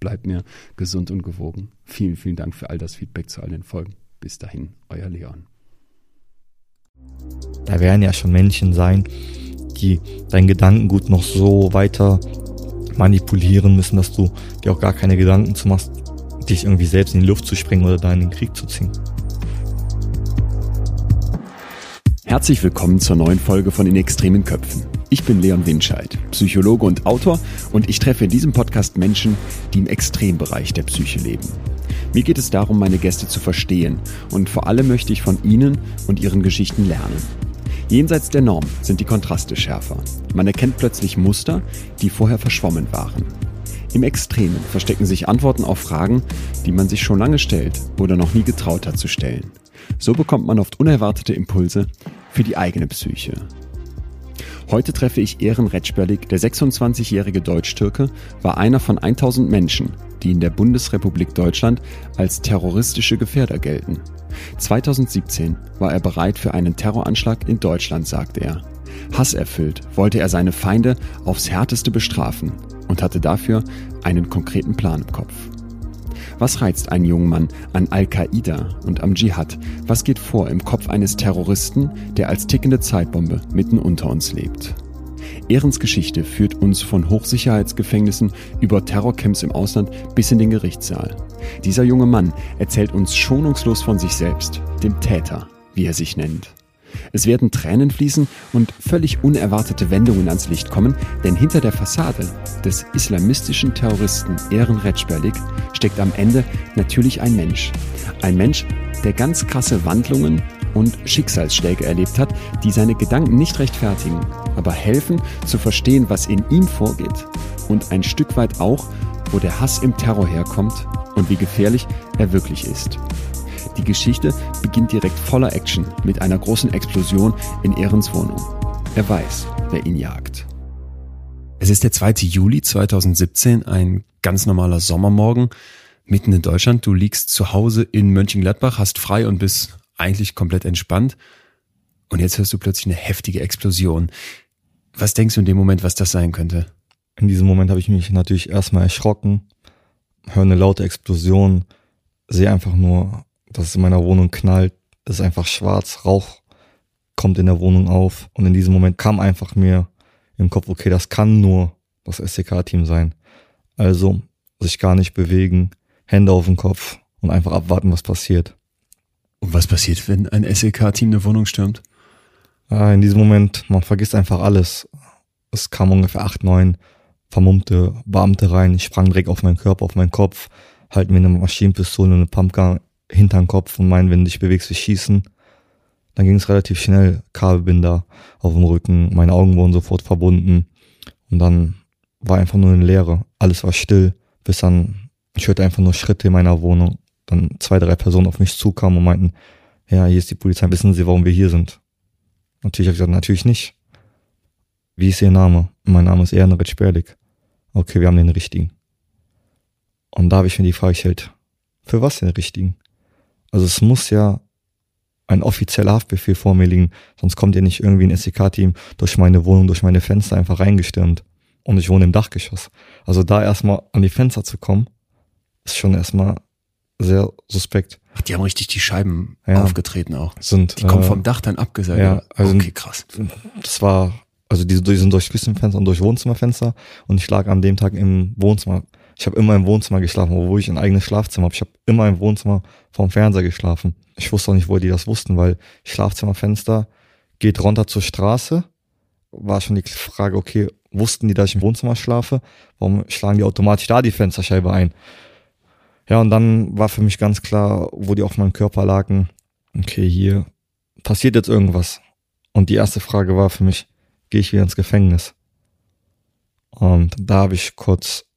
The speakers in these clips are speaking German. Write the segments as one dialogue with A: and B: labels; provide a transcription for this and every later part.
A: bleibt mir gesund und gewogen. Vielen, vielen Dank für all das Feedback zu all den Folgen. Bis dahin, euer Leon.
B: Da werden ja schon Menschen sein, die dein Gedankengut noch so weiter manipulieren müssen, dass du dir auch gar keine Gedanken zu machst, dich irgendwie selbst in die Luft zu sprengen oder da in den Krieg zu ziehen.
A: Herzlich willkommen zur neuen Folge von In extremen Köpfen. Ich bin Leon Winscheid, Psychologe und Autor und ich treffe in diesem Podcast Menschen, die im Extrembereich der Psyche leben. Mir geht es darum, meine Gäste zu verstehen und vor allem möchte ich von ihnen und ihren Geschichten lernen. Jenseits der Norm sind die Kontraste schärfer. Man erkennt plötzlich Muster, die vorher verschwommen waren. Im Extremen verstecken sich Antworten auf Fragen, die man sich schon lange stellt oder noch nie getraut hat zu stellen. So bekommt man oft unerwartete Impulse für die eigene Psyche. Heute treffe ich Ehren Retschberlik, der 26-jährige Deutsch-Türke, war einer von 1000 Menschen, die in der Bundesrepublik Deutschland als terroristische Gefährder gelten. 2017 war er bereit für einen Terroranschlag in Deutschland, sagte er. Hasserfüllt wollte er seine Feinde aufs härteste bestrafen und hatte dafür einen konkreten Plan im Kopf. Was reizt einen jungen Mann an Al-Qaida und am Dschihad? Was geht vor im Kopf eines Terroristen, der als tickende Zeitbombe mitten unter uns lebt? Ehrens Geschichte führt uns von Hochsicherheitsgefängnissen über Terrorcamps im Ausland bis in den Gerichtssaal. Dieser junge Mann erzählt uns schonungslos von sich selbst, dem Täter, wie er sich nennt. Es werden Tränen fließen und völlig unerwartete Wendungen ans Licht kommen, denn hinter der Fassade des islamistischen Terroristen Ehren Retschberlik steckt am Ende natürlich ein Mensch. Ein Mensch, der ganz krasse Wandlungen und Schicksalsschläge erlebt hat, die seine Gedanken nicht rechtfertigen, aber helfen zu verstehen, was in ihm vorgeht und ein Stück weit auch, wo der Hass im Terror herkommt und wie gefährlich er wirklich ist. Die Geschichte beginnt direkt voller Action mit einer großen Explosion in Ehrens Wohnung. Er weiß, wer ihn jagt. Es ist der 2. Juli 2017, ein ganz normaler Sommermorgen, mitten in Deutschland. Du liegst zu Hause in Mönchengladbach, hast frei und bist eigentlich komplett entspannt. Und jetzt hörst du plötzlich eine heftige Explosion. Was denkst du in dem Moment, was das sein könnte?
B: In diesem Moment habe ich mich natürlich erstmal erschrocken, höre eine laute Explosion, sehe einfach nur dass es in meiner Wohnung knallt, ist einfach schwarz, Rauch kommt in der Wohnung auf und in diesem Moment kam einfach mir im Kopf, okay, das kann nur das SEK-Team sein. Also sich gar nicht bewegen, Hände auf den Kopf und einfach abwarten, was passiert.
A: Und was passiert, wenn ein SEK-Team eine Wohnung stürmt?
B: In diesem Moment, man vergisst einfach alles. Es kamen ungefähr acht, neun vermummte Beamte rein. Ich sprang direkt auf meinen Körper, auf meinen Kopf, halten mir eine Maschinenpistole und eine Pumpgun hinterm Kopf und meinen, wenn du dich bewegst, wir schießen. Dann ging es relativ schnell, Kabelbinder auf dem Rücken, meine Augen wurden sofort verbunden und dann war einfach nur eine Leere. Alles war still, bis dann, ich hörte einfach nur Schritte in meiner Wohnung. Dann zwei, drei Personen auf mich zukamen und meinten, ja, hier ist die Polizei, wissen Sie, warum wir hier sind? Natürlich habe ich gesagt, natürlich nicht. Wie ist Ihr Name? Mein Name ist Ehrenrich Sperlik. Okay, wir haben den richtigen. Und da habe ich mir die Frage gestellt, für was den richtigen? Also es muss ja ein offizieller Haftbefehl vor mir liegen, sonst kommt ja nicht irgendwie ein SEK-Team durch meine Wohnung, durch meine Fenster einfach reingestürmt. Und ich wohne im Dachgeschoss. Also da erstmal an die Fenster zu kommen, ist schon erstmal sehr suspekt.
A: Ach, die haben richtig die Scheiben ja, aufgetreten auch.
B: Sind,
A: die kommen äh, vom Dach dann abgesagt.
B: Ja, also okay, krass. Das war, also die, die sind durch Küchenfenster und durch Wohnzimmerfenster und ich lag an dem Tag im Wohnzimmer Ich habe immer im Wohnzimmer geschlafen, obwohl ich ein eigenes Schlafzimmer habe. Ich habe immer im Wohnzimmer vorm Fernseher geschlafen. Ich wusste auch nicht, wo die das wussten, weil Schlafzimmerfenster geht runter zur Straße. War schon die Frage, okay, wussten die, dass ich im Wohnzimmer schlafe? Warum schlagen die automatisch da die Fensterscheibe ein? Ja, und dann war für mich ganz klar, wo die auf meinem Körper lagen, okay, hier passiert jetzt irgendwas. Und die erste Frage war für mich, gehe ich wieder ins Gefängnis? Und da habe ich kurz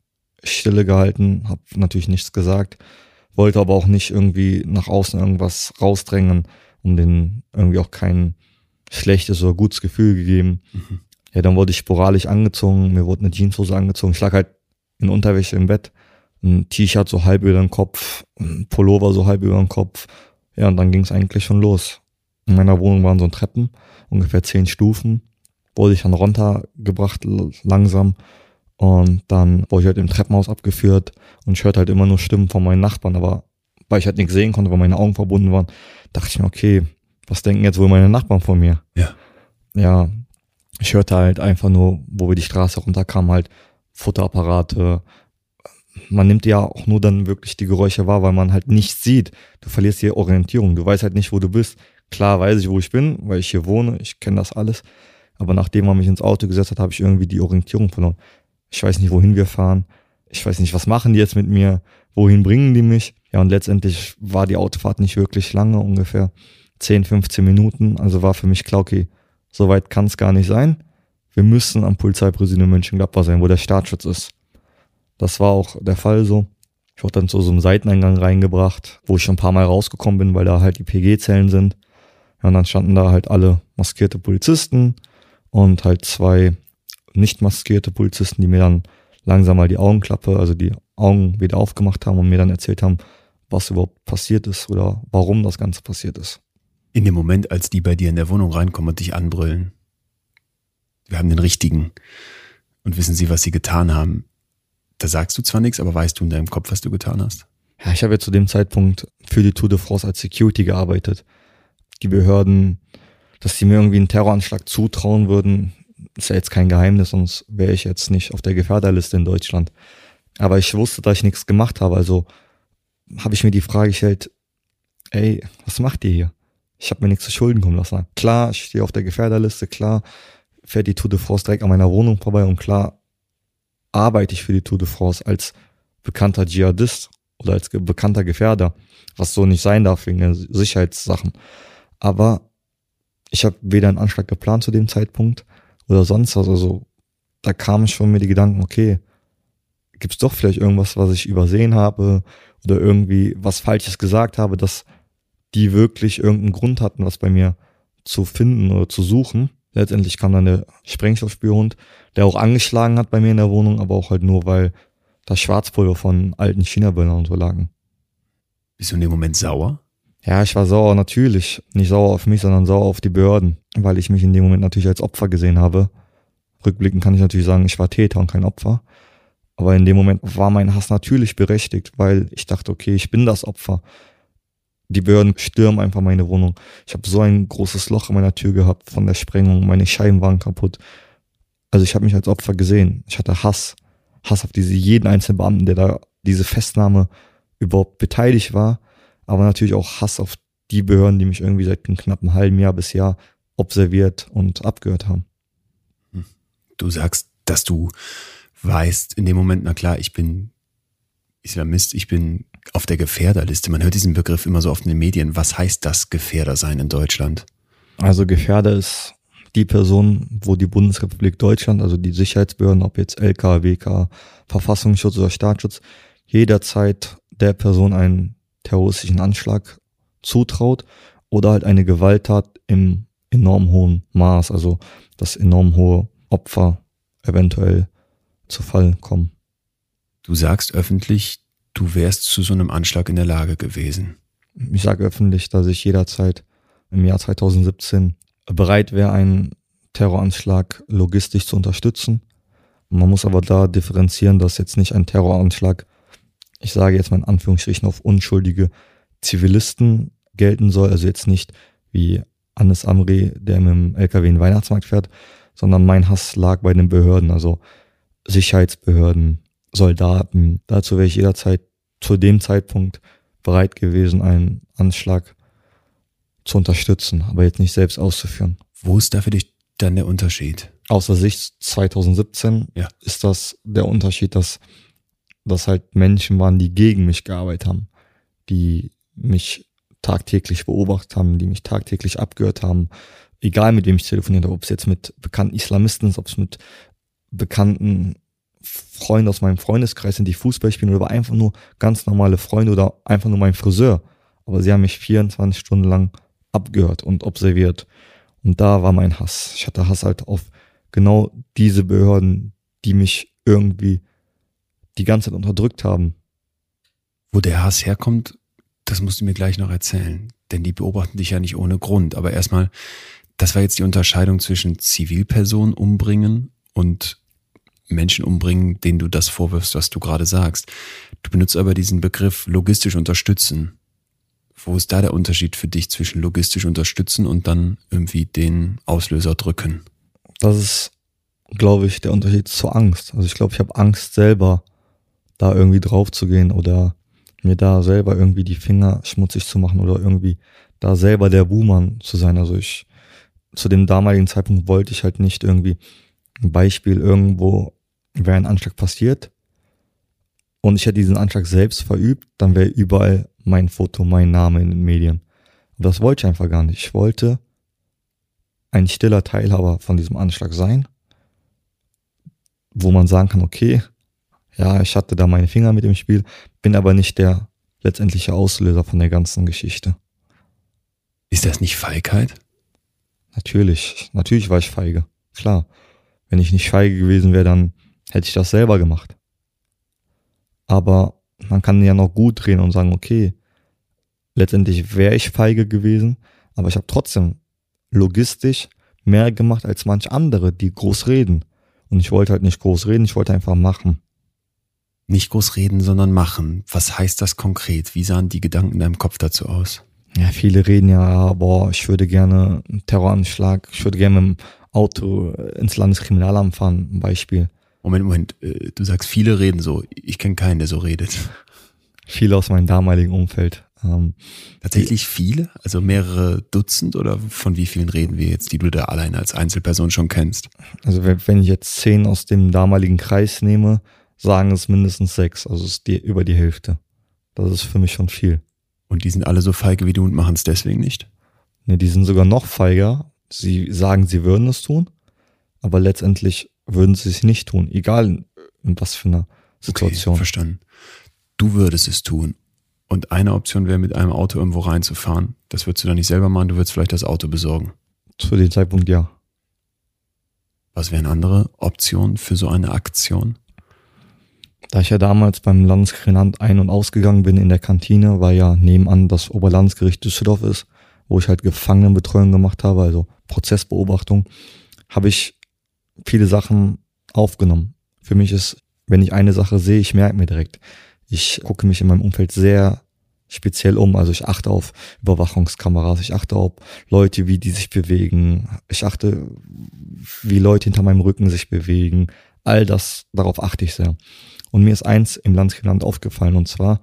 B: Stille gehalten, habe natürlich nichts gesagt, wollte aber auch nicht irgendwie nach außen irgendwas rausdrängen, um den irgendwie auch kein schlechtes oder gutes Gefühl gegeben. Mhm. Ja, dann wurde ich sporadisch angezogen, mir wurde eine Jeanshose angezogen, ich lag halt in Unterwäsche im Bett, ein T-Shirt so halb über den Kopf, ein Pullover so halb über den Kopf. Ja, und dann ging es eigentlich schon los. In meiner Wohnung waren so Treppen, ungefähr zehn Stufen. Wurde ich dann runtergebracht langsam und dann wurde ich halt im Treppenhaus abgeführt und ich hörte halt immer nur Stimmen von meinen Nachbarn, aber weil ich halt nichts sehen konnte, weil meine Augen verbunden waren, dachte ich mir, okay, was denken jetzt wohl meine Nachbarn von mir?
A: Ja.
B: Ja, ich hörte halt einfach nur, wo wir die Straße runterkamen, halt Futterapparate. Man nimmt ja auch nur dann wirklich die Geräusche wahr, weil man halt nichts sieht. Du verlierst die Orientierung. Du weißt halt nicht, wo du bist. Klar weiß ich, wo ich bin, weil ich hier wohne. Ich kenne das alles. Aber nachdem man mich ins Auto gesetzt hat, habe ich irgendwie die Orientierung verloren. Ich weiß nicht, wohin wir fahren. Ich weiß nicht, was machen die jetzt mit mir? Wohin bringen die mich? Ja, und letztendlich war die Autofahrt nicht wirklich lange, ungefähr 10, 15 Minuten. Also war für mich klar, okay, so weit kann es gar nicht sein. Wir müssen am Polizeipräsidium Mönchengladbach sein, wo der Staatsschutz ist. Das war auch der Fall so. Ich wurde dann zu so einem Seiteneingang reingebracht, wo ich schon ein paar Mal rausgekommen bin, weil da halt die PG-Zellen sind. Ja, und dann standen da halt alle maskierte Polizisten und halt zwei nicht maskierte Polizisten, die mir dann langsam mal die Augenklappe, also die Augen wieder aufgemacht haben und mir dann erzählt haben, was überhaupt passiert ist oder warum das Ganze passiert ist.
A: In dem Moment, als die bei dir in der Wohnung reinkommen und dich anbrüllen, wir haben den richtigen und wissen sie, was sie getan haben, da sagst du zwar nichts, aber weißt du in deinem Kopf, was du getan hast?
B: Ja, ich habe ja zu dem Zeitpunkt für die Tour de France als Security gearbeitet. Die Behörden, dass sie mir irgendwie einen Terroranschlag zutrauen würden, ist ja jetzt kein Geheimnis, sonst wäre ich jetzt nicht auf der Gefährderliste in Deutschland. Aber ich wusste, dass ich nichts gemacht habe, also habe ich mir die Frage gestellt, ey, was macht ihr hier? Ich habe mir nichts zu Schulden kommen lassen. Klar, ich stehe auf der Gefährderliste, klar, fährt die Tour de France direkt an meiner Wohnung vorbei und klar arbeite ich für die Tour de France als bekannter Dschihadist oder als bekannter Gefährder, was so nicht sein darf wegen der Sicherheitssachen. Aber ich habe weder einen Anschlag geplant zu dem Zeitpunkt, oder sonst was. Also da kamen schon mir die Gedanken, okay, gibt es doch vielleicht irgendwas, was ich übersehen habe oder irgendwie was Falsches gesagt habe, dass die wirklich irgendeinen Grund hatten, was bei mir zu finden oder zu suchen. Letztendlich kam dann der Sprengstoffspürhund, der auch angeschlagen hat bei mir in der Wohnung, aber auch halt nur, weil das Schwarzpulver von alten China-Böllern und so lagen.
A: Bist du in dem Moment sauer?
B: Ja, ich war sauer natürlich. Nicht sauer auf mich, sondern sauer auf die Behörden, weil ich mich in dem Moment natürlich als Opfer gesehen habe. Rückblickend kann ich natürlich sagen, ich war Täter und kein Opfer. Aber in dem Moment war mein Hass natürlich berechtigt, weil ich dachte, okay, ich bin das Opfer. Die Behörden stürmen einfach meine Wohnung. Ich habe so ein großes Loch in meiner Tür gehabt von der Sprengung. Meine Scheiben waren kaputt. Also ich habe mich als Opfer gesehen. Ich hatte Hass. Hass auf diese jeden einzelnen Beamten, der da diese Festnahme überhaupt beteiligt war aber natürlich auch Hass auf die Behörden, die mich irgendwie seit einem knappen halben Jahr bis Jahr observiert und abgehört haben.
A: Hm. Du sagst, dass du weißt in dem Moment, na klar, ich bin Islamist, ich bin auf der Gefährderliste. Man hört diesen Begriff immer so oft in den Medien. Was heißt das Gefährder sein in Deutschland?
B: Also Gefährder ist die Person, wo die Bundesrepublik Deutschland, also die Sicherheitsbehörden, ob jetzt LK, WK, Verfassungsschutz oder Staatsschutz, jederzeit der Person einen terroristischen Anschlag zutraut oder halt eine Gewalttat im enorm hohen Maß, also dass enorm hohe Opfer eventuell zu Fall kommen.
A: Du sagst öffentlich, du wärst zu so einem Anschlag in der Lage gewesen.
B: Ich sage öffentlich, dass ich jederzeit im Jahr 2017 bereit wäre, einen Terroranschlag logistisch zu unterstützen. Man muss aber da differenzieren, dass jetzt nicht ein Terroranschlag ich sage jetzt mal in Anführungsstrichen, auf unschuldige Zivilisten gelten soll. Also jetzt nicht wie Anis Amri, der mit dem LKW in den Weihnachtsmarkt fährt, sondern mein Hass lag bei den Behörden, also Sicherheitsbehörden, Soldaten. Dazu wäre ich jederzeit zu dem Zeitpunkt bereit gewesen, einen Anschlag zu unterstützen, aber jetzt nicht selbst auszuführen.
A: Wo ist da für dich dann der Unterschied?
B: Aus der Sicht 2017
A: Ja.
B: ist das der Unterschied, dass das halt Menschen waren, die gegen mich gearbeitet haben, die mich tagtäglich beobachtet haben, die mich tagtäglich abgehört haben, egal mit wem ich telefoniert habe, ob es jetzt mit bekannten Islamisten ist, ob es mit bekannten Freunden aus meinem Freundeskreis sind, die Fußball spielen oder einfach nur ganz normale Freunde oder einfach nur mein Friseur. Aber sie haben mich 24 Stunden lang abgehört und observiert. Und da war mein Hass. Ich hatte Hass halt auf genau diese Behörden, die mich irgendwie die ganze Zeit unterdrückt haben.
A: Wo der Hass herkommt, das musst du mir gleich noch erzählen. Denn die beobachten dich ja nicht ohne Grund. Aber erstmal, das war jetzt die Unterscheidung zwischen Zivilpersonen umbringen und Menschen umbringen, denen du das vorwirfst, was du gerade sagst. Du benutzt aber diesen Begriff logistisch unterstützen. Wo ist da der Unterschied für dich zwischen logistisch unterstützen und dann irgendwie den Auslöser drücken?
B: Das ist, glaube ich, der Unterschied zur Angst. Also ich glaube, ich habe Angst selber, da irgendwie drauf zu gehen oder mir da selber irgendwie die Finger schmutzig zu machen oder irgendwie da selber der Buhmann zu sein. Also ich, zu dem damaligen Zeitpunkt wollte ich halt nicht irgendwie ein Beispiel irgendwo wäre ein Anschlag passiert und ich hätte diesen Anschlag selbst verübt, dann wäre überall mein Foto, mein Name in den Medien. Und das wollte ich einfach gar nicht. Ich wollte ein stiller Teilhaber von diesem Anschlag sein, wo man sagen kann, okay, ja, ich hatte da meine Finger mit im Spiel, bin aber nicht der letztendliche Auslöser von der ganzen Geschichte.
A: Ist das nicht Feigheit?
B: Natürlich, natürlich war ich feige. Klar. Wenn ich nicht feige gewesen wäre, dann hätte ich das selber gemacht. Aber man kann ja noch gut drehen und sagen, okay, letztendlich wäre ich feige gewesen, aber ich habe trotzdem logistisch mehr gemacht als manch andere, die groß reden. Und ich wollte halt nicht groß reden, ich wollte einfach machen.
A: Nicht groß reden, sondern machen. Was heißt das konkret? Wie sahen die Gedanken in deinem Kopf dazu aus?
B: Ja, viele reden ja, boah, ich würde gerne einen Terroranschlag, ich würde gerne mit dem Auto ins Landeskriminalamt fahren, ein Beispiel.
A: Moment, Moment, äh, du sagst, viele reden so. Ich kenne keinen, der so redet.
B: Viele aus meinem damaligen Umfeld. Ähm,
A: Tatsächlich viele? Also mehrere Dutzend oder von wie vielen reden wir jetzt, die du da allein als Einzelperson schon kennst?
B: also wenn wenn ich jetzt zehn aus dem damaligen Kreis nehme, sagen es mindestens sechs, also es ist die, über die Hälfte. Das ist für mich schon viel.
A: Und die sind alle so feige wie du und machen es deswegen nicht?
B: Ne, die sind sogar noch feiger. Sie sagen, sie würden es tun, aber letztendlich würden sie es nicht tun, egal in, was für einer Situation.
A: Okay, verstanden. Du würdest es tun. Und eine Option wäre, mit einem Auto irgendwo reinzufahren. Das würdest du dann nicht selber machen, du würdest vielleicht das Auto besorgen.
B: Zu dem Zeitpunkt ja.
A: Was wären andere Optionen für so eine Aktion?
B: Da ich ja damals beim Landeskriminalamt ein- und ausgegangen bin in der Kantine, weil ja nebenan das Oberlandesgericht Düsseldorf ist, wo ich halt Gefangenenbetreuung gemacht habe, also Prozessbeobachtung, habe ich viele Sachen aufgenommen. Für mich ist, wenn ich eine Sache sehe, ich merke mir direkt. Ich gucke mich in meinem Umfeld sehr speziell um. Also ich achte auf Überwachungskameras, ich achte auf Leute, wie die sich bewegen. Ich achte, wie Leute hinter meinem Rücken sich bewegen. All das, darauf achte ich sehr. Und mir ist eins im Landeskriminalamt aufgefallen, und zwar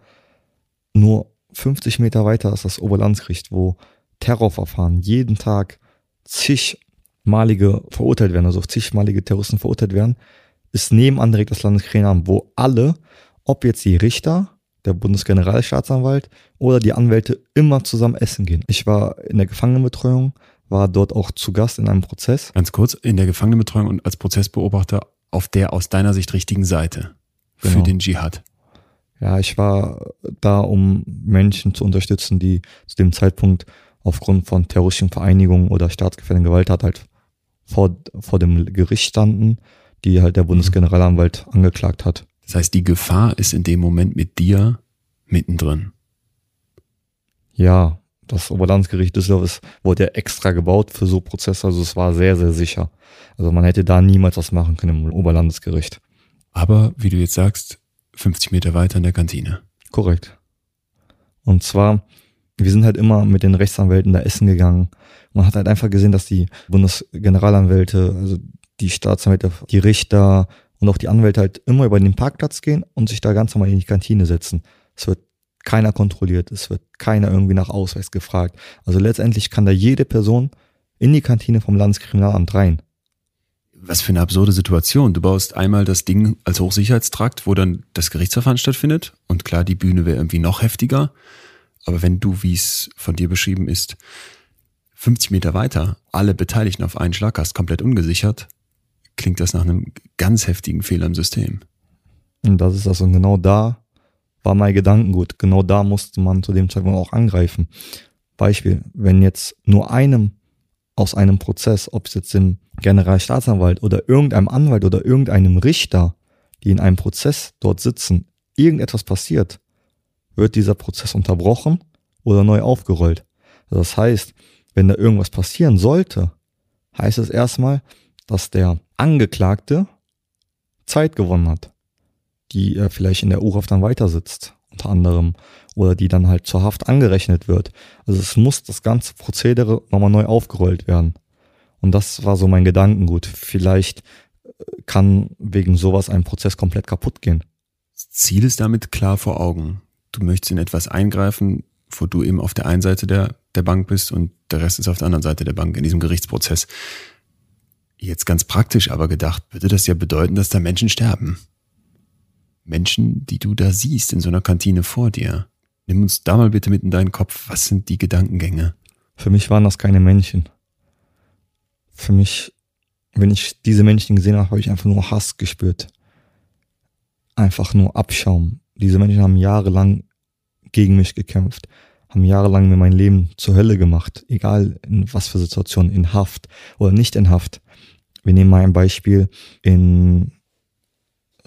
B: nur 50 Meter weiter ist das Oberlandesgericht, wo Terrorverfahren jeden Tag zigmalige verurteilt werden, also zigmalige Terroristen verurteilt werden, ist nebenan direkt das Landeskriminalamt, wo alle, ob jetzt die Richter, der Bundesgeneralstaatsanwalt oder die Anwälte immer zusammen essen gehen. Ich war in der Gefangenenbetreuung, war dort auch zu Gast in einem Prozess.
A: Ganz kurz, in der Gefangenenbetreuung und als Prozessbeobachter auf der aus deiner Sicht richtigen Seite für
B: Genau.
A: den Dschihad.
B: Ja, ich war da, um Menschen zu unterstützen, die zu dem Zeitpunkt aufgrund von terroristischen Vereinigungen oder staatsgefährdenden Gewalttat halt vor, vor dem Gericht standen, die halt der Bundesgeneralanwalt angeklagt hat.
A: Das heißt, die Gefahr ist in dem Moment mit dir mittendrin.
B: Ja, das Oberlandesgericht Düsseldorf ist, wurde ja extra gebaut für so Prozesse, also es war sehr, sehr sicher. Also man hätte da niemals was machen können im Oberlandesgericht.
A: Aber, wie du jetzt sagst, 50 Meter weiter in der Kantine.
B: Korrekt. Und zwar, wir sind halt immer mit den Rechtsanwälten da essen gegangen. Man hat halt einfach gesehen, dass die Bundesgeneralanwälte, also die Staatsanwälte, die Richter Und auch die Anwälte halt immer über den Parkplatz gehen und sich da ganz normal in die Kantine setzen. Es wird keiner kontrolliert, es wird keiner irgendwie nach Ausweis gefragt. Also letztendlich kann da jede Person in die Kantine vom Landeskriminalamt rein.
A: Was für eine absurde Situation. Du baust einmal das Ding als Hochsicherheitstrakt, wo dann das Gerichtsverfahren stattfindet. Und klar, die Bühne wäre irgendwie noch heftiger. Aber wenn du, wie es von dir beschrieben ist, 50 Meter weiter alle Beteiligten auf einen Schlag hast, komplett ungesichert, klingt das nach einem ganz heftigen Fehler im System.
B: Und das ist das. Und genau da war mein Gedankengut. Genau da musste man zu dem Zeitpunkt auch angreifen. Beispiel, wenn jetzt nur einem aus einem Prozess, ob es jetzt dem Generalstaatsanwalt oder irgendeinem Anwalt oder irgendeinem Richter, die in einem Prozess dort sitzen, irgendetwas passiert, wird dieser Prozess unterbrochen oder neu aufgerollt. Das heißt, wenn da irgendwas passieren sollte, heißt es erstmal, dass der Angeklagte Zeit gewonnen hat, die er vielleicht in der U-Haft dann weiter sitzt, unter anderem, oder die dann halt zur Haft angerechnet wird. Also es muss das ganze Prozedere nochmal neu aufgerollt werden. Und das war so mein Gedankengut. Vielleicht äh, kann wegen sowas ein Prozess komplett kaputt gehen.
A: Das Ziel ist damit klar vor Augen. Du möchtest in etwas eingreifen, wo du eben auf der einen Seite der, der Bank bist und der Rest ist auf der anderen Seite der Bank in diesem Gerichtsprozess. Jetzt ganz praktisch aber gedacht, würde das ja bedeuten, dass da Menschen sterben. Menschen, die du da siehst in so einer Kantine vor dir. Nimm uns da mal bitte mit in deinen Kopf. Was sind die Gedankengänge?
B: Für mich waren das keine Menschen. Für mich, wenn ich diese Menschen gesehen habe, habe ich einfach nur Hass gespürt. Einfach nur Abschaum. Diese Menschen haben jahrelang gegen mich gekämpft, haben jahrelang mir mein Leben zur Hölle gemacht, egal in was für Situationen, in Haft oder nicht in Haft. Wir nehmen mal ein Beispiel in,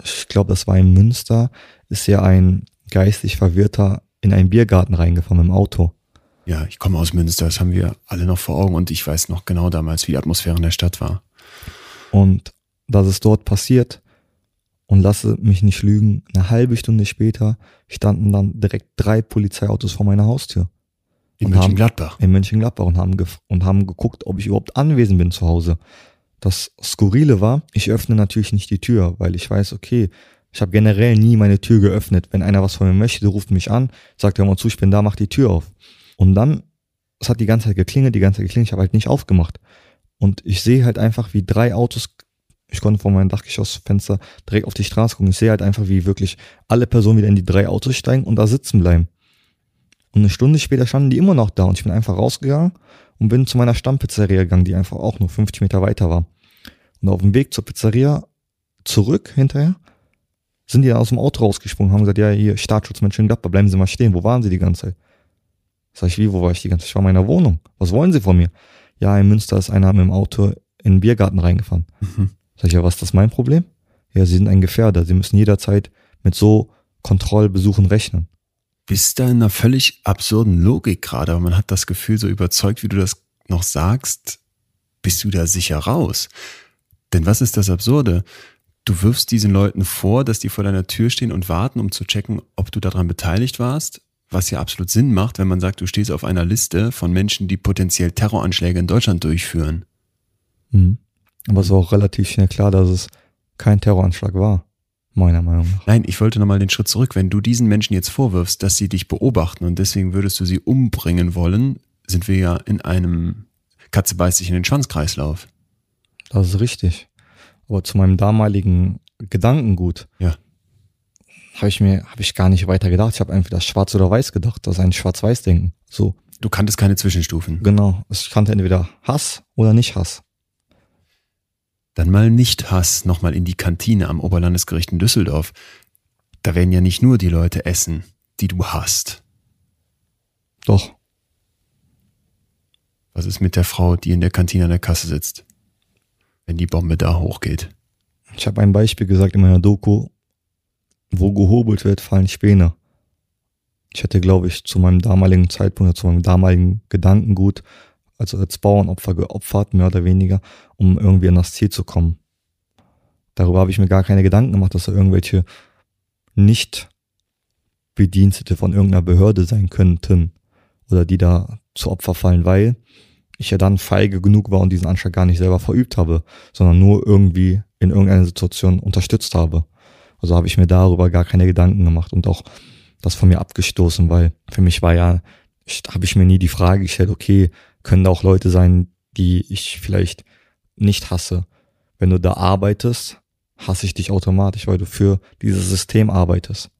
B: ich glaube, das war in Münster, ist ja ein geistig Verwirrter in einen Biergarten reingefahren mit dem Auto.
A: Ja, ich komme aus Münster, das haben wir alle noch vor Augen und ich weiß noch genau damals, wie die Atmosphäre in der Stadt war.
B: Und dass es dort passiert und lasse mich nicht lügen, eine halbe Stunde später standen dann direkt drei Polizeiautos vor meiner Haustür.
A: In Mönchengladbach.
B: In Mönchengladbach und haben, und haben geguckt, ob ich überhaupt anwesend bin zu Hause. Das Skurrile war, ich öffne natürlich nicht die Tür, weil ich weiß, okay, ich habe generell nie meine Tür geöffnet. Wenn einer was von mir möchte, ruft mich an, sagt, hör mal zu, ich bin da, mach die Tür auf. Und dann, es hat die ganze Zeit geklingelt, die ganze Zeit geklingelt, ich habe halt nicht aufgemacht. Und ich sehe halt einfach, wie drei Autos, ich konnte vor meinem Dachgeschossfenster direkt auf die Straße gucken. Ich sehe halt einfach, wie wirklich alle Personen wieder in die drei Autos steigen und da sitzen bleiben. Und eine Stunde später standen die immer noch da und ich bin einfach rausgegangen und bin zu meiner Stammpizzeria gegangen, die einfach auch nur 50 Meter weiter war. Und auf dem Weg zur Pizzeria zurück hinterher sind die dann aus dem Auto rausgesprungen, haben gesagt, ja, hier, Staatsschutz Mönchengladbach, bleiben Sie mal stehen. Wo waren Sie die ganze Zeit? Sag ich, wie, wo war ich die ganze Zeit? Ich war in meiner Wohnung. Was wollen Sie von mir? Ja, in Münster ist einer mit dem Auto in den Biergarten reingefahren. Mhm. Sag ich, ja, was ist das mein Problem? Ja, Sie sind ein Gefährder. Sie müssen jederzeit mit so Kontrollbesuchen rechnen.
A: Bist da in einer völlig absurden Logik gerade, aber man hat das Gefühl, so überzeugt, wie du das noch sagst, bist du da sicher raus. Denn was ist das Absurde? Du wirfst diesen Leuten vor, dass die vor deiner Tür stehen und warten, um zu checken, ob du daran beteiligt warst, was ja absolut Sinn macht, wenn man sagt, du stehst auf einer Liste von Menschen, die potenziell Terroranschläge in Deutschland durchführen.
B: Mhm. Aber es war auch relativ schnell klar, dass es kein Terroranschlag war, meiner Meinung nach.
A: Nein, ich wollte nochmal den Schritt zurück. Wenn du diesen Menschen jetzt vorwirfst, dass sie dich beobachten und deswegen würdest du sie umbringen wollen, sind wir ja in einem Katze beißt sich in den Schwanzkreislauf.
B: Das ist richtig. Aber zu meinem damaligen Gedankengut
A: ja.
B: habe ich mir habe ich gar nicht weiter gedacht. Ich habe entweder schwarz oder weiß gedacht. Das ist ein Schwarz-Weiß-Denken. So.
A: Du kanntest keine Zwischenstufen.
B: Genau. Ich kannte entweder Hass oder nicht Hass.
A: Dann mal nicht Hass nochmal in die Kantine am Oberlandesgericht in Düsseldorf. Da werden ja nicht nur die Leute essen, die du hast.
B: Doch.
A: Was ist mit der Frau, die in der Kantine an der Kasse sitzt? wenn die Bombe da hochgeht.
B: Ich habe ein Beispiel gesagt in meiner Doku, wo gehobelt wird, fallen Späne. Ich hätte, glaube ich, zu meinem damaligen Zeitpunkt, zu meinem damaligen Gedankengut, also als Bauernopfer geopfert, mehr oder weniger, um irgendwie an das Ziel zu kommen. Darüber habe ich mir gar keine Gedanken gemacht, dass da irgendwelche nicht Bedienstete von irgendeiner Behörde sein könnten oder die da zu Opfer fallen, weil ich ja dann feige genug war und diesen Anschlag gar nicht selber verübt habe, sondern nur irgendwie in irgendeiner Situation unterstützt habe. Also habe ich mir darüber gar keine Gedanken gemacht und auch das von mir abgestoßen, weil für mich war ja, habe ich mir nie die Frage gestellt, okay, können da auch Leute sein, die ich vielleicht nicht hasse. Wenn du da arbeitest, hasse ich dich automatisch, weil du für dieses System arbeitest.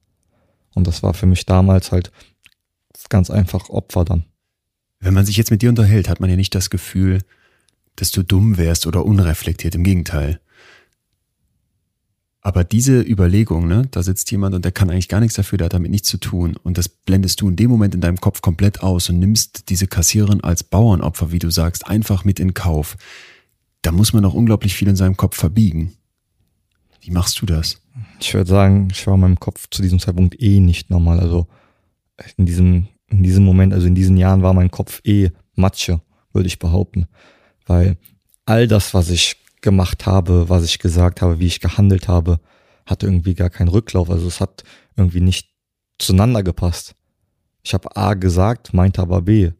B: Und das war für mich damals halt ganz einfach Opfer dann.
A: Wenn man sich jetzt mit dir unterhält, hat man ja nicht das Gefühl, dass du dumm wärst oder unreflektiert. Im Gegenteil. Aber diese Überlegung, ne, da sitzt jemand und der kann eigentlich gar nichts dafür, der hat damit nichts zu tun. Und das blendest du in dem Moment in deinem Kopf komplett aus und nimmst diese Kassiererin als Bauernopfer, wie du sagst, einfach mit in Kauf. Da muss man auch unglaublich viel in seinem Kopf verbiegen. Wie machst du das?
B: Ich würde sagen, ich war in meinem Kopf zu diesem Zeitpunkt eh nicht normal. Also in diesem, in diesem Moment, also in diesen Jahren war mein Kopf eh Matsche, würde ich behaupten. Weil all das, was ich gemacht habe, was ich gesagt habe, wie ich gehandelt habe, hatte irgendwie gar keinen Rücklauf. Also es hat irgendwie nicht zueinander gepasst. Ich habe A gesagt, meinte aber B.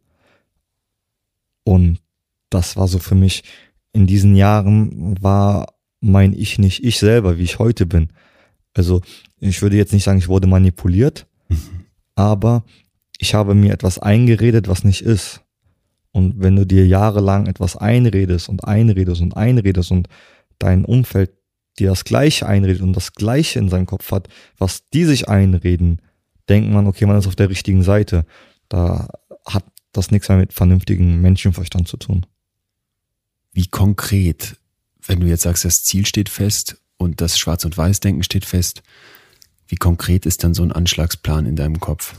B: Und das war so für mich, in diesen Jahren war mein Ich nicht ich selber, wie ich heute bin. Also ich würde jetzt nicht sagen, ich wurde manipuliert, mhm. aber ich habe mir etwas eingeredet, was nicht ist. Und wenn du dir jahrelang etwas einredest und einredest und einredest und dein Umfeld dir das Gleiche einredet und das Gleiche in seinem Kopf hat, was die sich einreden, denkt man, okay, man ist auf der richtigen Seite. Da hat das nichts mehr mit vernünftigen Menschenverstand zu tun.
A: Wie konkret, wenn du jetzt sagst, das Ziel steht fest und das Schwarz- und Weiß-Denken steht fest, wie konkret ist dann so ein Anschlagsplan in deinem Kopf?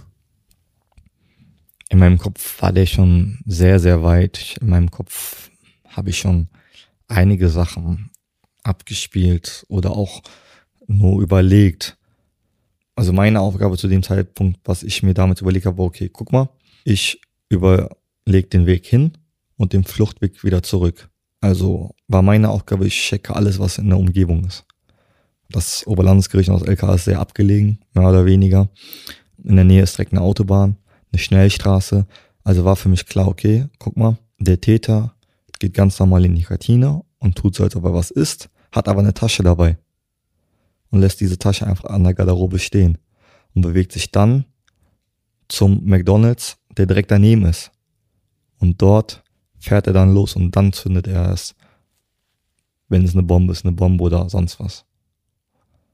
B: In meinem Kopf war der schon sehr, sehr weit. In meinem Kopf habe ich schon einige Sachen abgespielt oder auch nur überlegt. Also meine Aufgabe zu dem Zeitpunkt, was ich mir damit überlegt habe, okay, guck mal, ich überlege den Weg hin und den Fluchtweg wieder zurück. Also war meine Aufgabe, ich checke alles, was in der Umgebung ist. Das Oberlandesgericht aus LK ist sehr abgelegen, mehr oder weniger. In der Nähe ist direkt eine Autobahn eine Schnellstraße. Also war für mich klar, okay, guck mal, der Täter geht ganz normal in die Kantine und tut so, als ob er was isst, hat aber eine Tasche dabei und lässt diese Tasche einfach an der Garderobe stehen und bewegt sich dann zum McDonald's, der direkt daneben ist. Und dort fährt er dann los und dann zündet er es, wenn es eine Bombe ist, eine Bombe oder sonst was.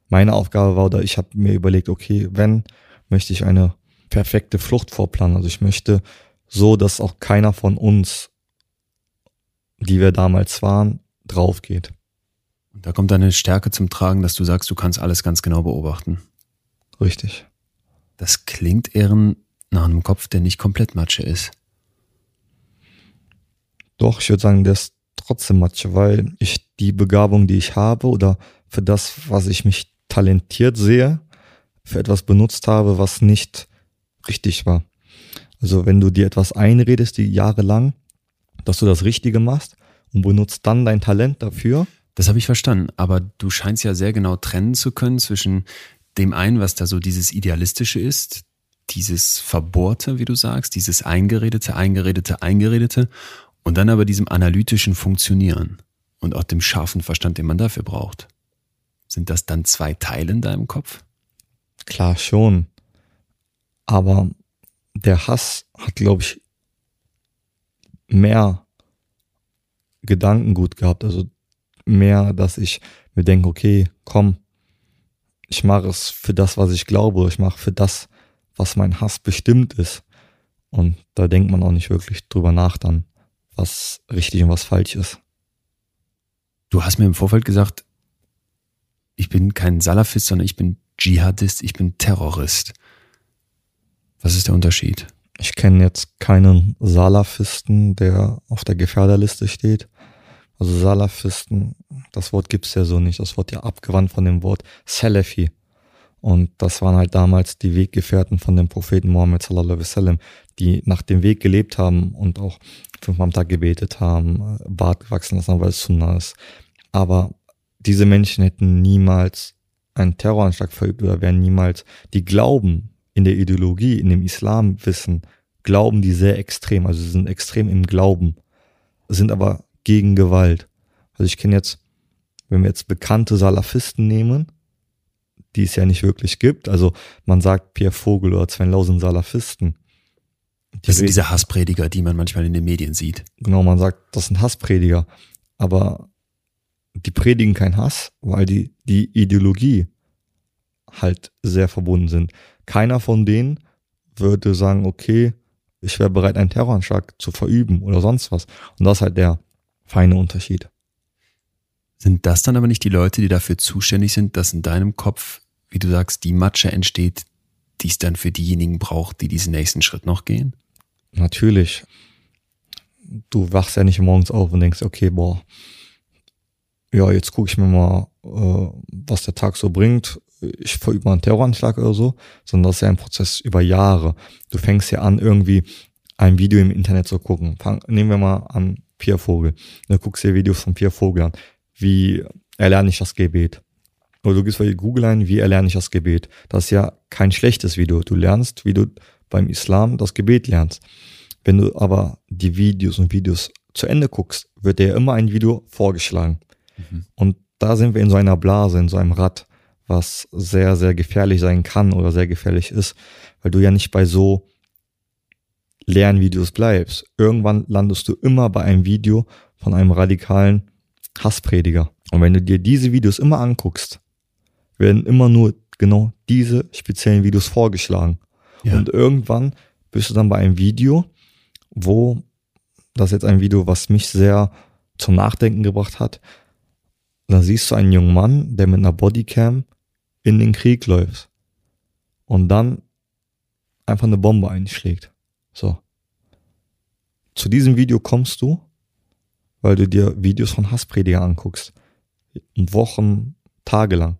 B: Meine Aufgabe war, oder ich habe mir überlegt, okay, wenn möchte ich eine perfekte Flucht vorplanen. Also ich möchte so, dass auch keiner von uns, die wir damals waren, drauf geht.
A: Da kommt deine Stärke zum Tragen, dass du sagst, du kannst alles ganz genau beobachten.
B: Richtig.
A: Das klingt eher nach einem Kopf, der nicht komplett Matsche ist.
B: Doch, ich würde sagen, der ist trotzdem Matsche, weil ich die Begabung, die ich habe oder für das, was ich mich talentiert sehe, für etwas benutzt habe, was nicht richtig war. Also wenn du dir etwas einredest, die jahrelang, dass du das Richtige machst und benutzt dann dein Talent dafür.
A: Das habe ich verstanden, aber du scheinst ja sehr genau trennen zu können zwischen dem einen, was da so dieses Idealistische ist, dieses Verbohrte, wie du sagst, dieses Eingeredete, Eingeredete, Eingeredete und dann aber diesem analytischen Funktionieren und auch dem scharfen Verstand, den man dafür braucht. Sind das dann zwei Teile in deinem Kopf?
B: Klar schon. Aber der Hass hat, glaube ich, mehr Gedankengut gehabt. Also mehr, dass ich mir denke, okay, komm, ich mache es für das, was ich glaube. Ich mache für das, was mein Hass bestimmt ist. Und da denkt man auch nicht wirklich drüber nach dann, was richtig und was falsch ist.
A: Du hast mir im Vorfeld gesagt, ich bin kein Salafist, sondern ich bin Dschihadist, ich bin Terrorist. Was ist der Unterschied?
B: Ich kenne jetzt keinen Salafisten, der auf der Gefährderliste steht. Also Salafisten, das Wort gibt's ja so nicht. Das Wort ja abgewandt von dem Wort Salafi. Und das waren halt damals die Weggefährten von dem Propheten Mohammed sallallahu alaihi wasallam, die nach dem Weg gelebt haben und auch fünfmal am Tag gebetet haben, Bart gewachsen lassen, weil es Sunnah ist. Aber diese Menschen hätten niemals einen Terroranschlag verübt oder wären niemals, die glauben in der Ideologie, in dem Islamwissen, glauben die sehr extrem. Also sie sind extrem im Glauben. sind aber gegen Gewalt. Also ich kenne jetzt, wenn wir jetzt bekannte Salafisten nehmen, die es ja nicht wirklich gibt, also man sagt Pierre Vogel oder Sven Lau sind Salafisten.
A: Die das sind diese Hassprediger, die man manchmal in den Medien sieht.
B: Genau, man sagt, das sind Hassprediger. Aber die predigen keinen Hass, weil die, die Ideologie halt sehr verbunden sind. Keiner von denen würde sagen, okay, ich wäre bereit, einen Terroranschlag zu verüben oder sonst was. Und das ist halt der feine Unterschied.
A: Sind das dann aber nicht die Leute, die dafür zuständig sind, dass in deinem Kopf, wie du sagst, die Matsche entsteht, die es dann für diejenigen braucht, die diesen nächsten Schritt noch gehen?
B: Natürlich. Du wachst ja nicht morgens auf und denkst, okay, boah, ja, jetzt gucke ich mir mal, äh, was der Tag so bringt. Ich verübe einen Terroranschlag oder so, sondern das ist ja ein Prozess über Jahre. Du fängst ja an, irgendwie ein Video im Internet zu gucken. Fang, nehmen wir mal an Pierre Vogel. Du guckst dir Videos von Pierre Vogel an. Wie erlerne ich das Gebet? Oder du gehst bei Google ein, wie erlerne ich das Gebet? Das ist ja kein schlechtes Video. Du lernst, wie du beim Islam das Gebet lernst. Wenn du aber die Videos und Videos zu Ende guckst, wird dir immer ein Video vorgeschlagen. Mhm. Und da sind wir in so einer Blase, in so einem Rad, was sehr, sehr gefährlich sein kann oder sehr gefährlich ist, weil du ja nicht bei so Lernvideos bleibst. Irgendwann landest du immer bei einem Video von einem radikalen Hassprediger. Und wenn du dir diese Videos immer anguckst, werden immer nur genau diese speziellen Videos vorgeschlagen. Ja. Und irgendwann bist du dann bei einem Video, wo, das ist jetzt ein Video, was mich sehr zum Nachdenken gebracht hat, dann siehst du einen jungen Mann, der mit einer Bodycam in den Krieg läuft und dann einfach eine Bombe einschlägt. So. Zu diesem Video kommst du, weil du dir Videos von Hassprediger anguckst. Wochen, Tage lang.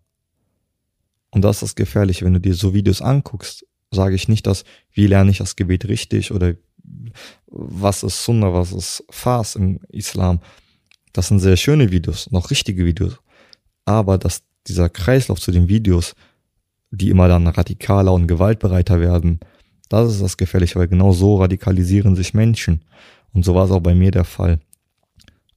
B: Und das ist das Gefährliche. Wenn du dir so Videos anguckst, sage ich nicht, dass, wie lerne ich das Gebet richtig oder was ist Sunnah, was ist Fas im Islam. Das sind sehr schöne Videos, noch richtige Videos. Aber dass dieser Kreislauf zu den Videos, die immer dann radikaler und gewaltbereiter werden, das ist das Gefährliche, weil genau so radikalisieren sich Menschen. Und so war es auch bei mir der Fall.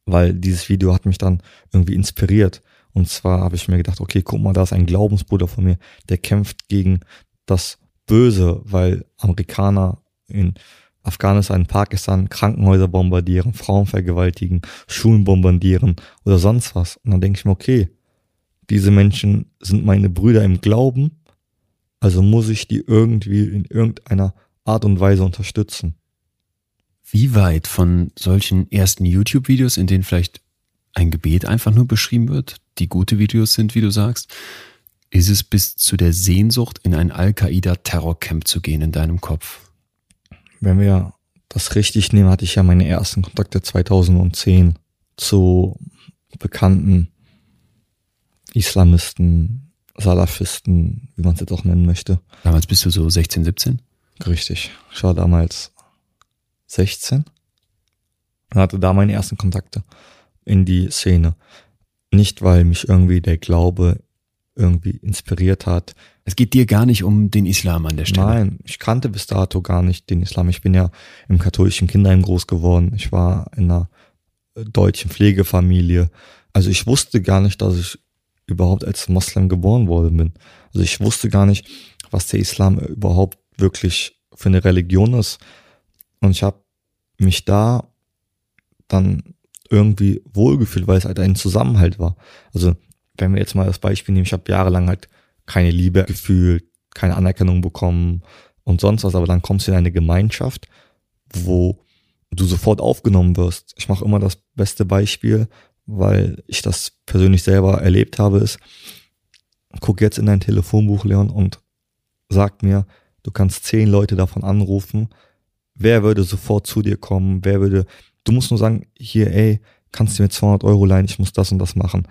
B: Weil dieses Video hat mich dann irgendwie inspiriert. Und zwar habe ich mir gedacht, okay, guck mal, da ist ein Glaubensbruder von mir, der kämpft gegen das Böse, weil Amerikaner in Afghanistan, Pakistan Krankenhäuser bombardieren, Frauen vergewaltigen, Schulen bombardieren oder sonst was. Und dann denke ich mir, okay, diese Menschen sind meine Brüder im Glauben, also muss ich die irgendwie in irgendeiner Art und Weise unterstützen.
A: Wie weit von solchen ersten YouTube-Videos, in denen vielleicht ein Gebet einfach nur beschrieben wird, die gute Videos sind, wie du sagst, ist es bis zu der Sehnsucht, in ein Al-Qaida-Terrorcamp zu gehen in deinem Kopf?
B: Wenn wir das richtig nehmen, hatte ich ja meine ersten Kontakte 2010 zu bekannten Islamisten, Salafisten, wie man es jetzt auch nennen möchte.
A: Damals bist du so 16, 17?
B: Richtig. Ich war damals 16 und hatte da meine ersten Kontakte in die Szene. Nicht, weil mich irgendwie der Glaube irgendwie inspiriert hat.
A: Es geht dir gar nicht um den Islam an der Stelle.
B: Nein, ich kannte bis dato gar nicht den Islam. Ich bin ja im katholischen Kinderheim groß geworden. Ich war in einer deutschen Pflegefamilie. Also ich wusste gar nicht, dass ich überhaupt als Moslem geboren worden bin. Also ich wusste gar nicht, was der Islam überhaupt wirklich für eine Religion ist. Und ich habe mich da dann irgendwie wohlgefühlt, weil es halt ein Zusammenhalt war. Also wenn wir jetzt mal das Beispiel nehmen, ich habe jahrelang halt keine Liebe gefühlt, keine Anerkennung bekommen und sonst was, aber dann kommst du in eine Gemeinschaft, wo du sofort aufgenommen wirst. Ich mache immer das beste Beispiel, weil ich das persönlich selber erlebt habe, ist, guck jetzt in dein Telefonbuch, Leon, und sag mir, du kannst zehn Leute davon anrufen, wer würde sofort zu dir kommen, wer würde, du musst nur sagen, hier, ey, kannst du mir 200 Euro leihen, ich muss das und das machen.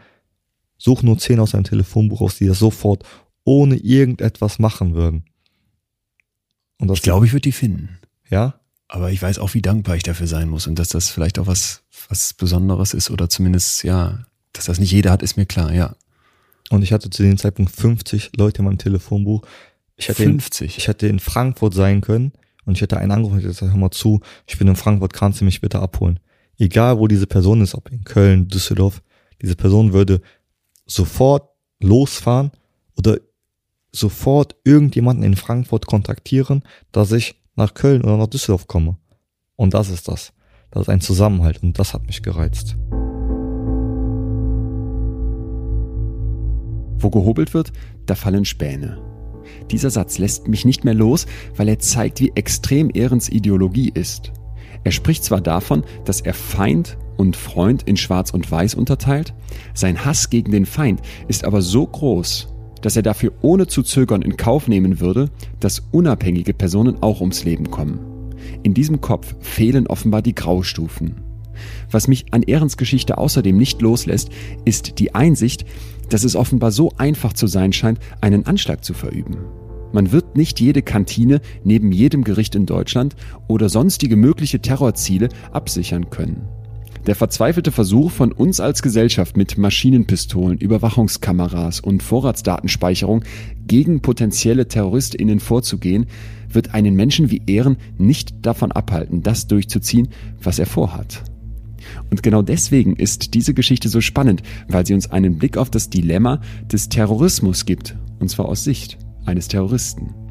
B: Such nur zehn aus deinem Telefonbuch aus, die das sofort ohne irgendetwas machen würden.
A: ich glaube, ich würde die finden.
B: Ja?
A: Aber ich weiß auch, wie dankbar ich dafür sein muss und dass das vielleicht auch was, was Besonderes ist oder zumindest, ja, dass das nicht jeder hat, ist mir klar, ja.
B: Und ich hatte zu dem Zeitpunkt 50 Leute in meinem Telefonbuch. Ich hätte
A: 50?
B: In, ich hätte in Frankfurt sein können und ich hätte einen Anruf und gesagt, hör mal zu, ich bin in Frankfurt, kannst du mich bitte abholen? egal wo diese Person ist, ob in Köln, Düsseldorf, diese Person würde sofort losfahren oder sofort irgendjemanden in Frankfurt kontaktieren, dass ich nach Köln oder nach Düsseldorf komme. Und das ist das. Das ist ein Zusammenhalt und das hat mich gereizt.
A: Wo gehobelt wird, da fallen Späne. Dieser Satz lässt mich nicht mehr los, weil er zeigt, wie extrem Ehrens Ideologie ist. Er spricht zwar davon, dass er Feind und Freund in Schwarz und Weiß unterteilt, sein Hass gegen den Feind ist aber so groß, dass er dafür ohne zu zögern in Kauf nehmen würde, dass unabhängige Personen auch ums Leben kommen. In diesem Kopf fehlen offenbar die Graustufen. Was mich an Ehrens Geschichte außerdem nicht loslässt, ist die Einsicht, dass es offenbar so einfach zu sein scheint, einen Anschlag zu verüben. Man wird nicht jede Kantine neben jedem Gericht in Deutschland oder sonstige mögliche Terrorziele absichern können. Der verzweifelte Versuch von uns als Gesellschaft mit Maschinenpistolen, Überwachungskameras und Vorratsdatenspeicherung gegen potenzielle Terroristinnen vorzugehen, wird einen Menschen wie Ehren nicht davon abhalten, das durchzuziehen, was er vorhat. Und genau deswegen ist diese Geschichte so spannend, weil sie uns einen Blick auf das Dilemma des Terrorismus gibt, und zwar aus Sicht eines Terroristen.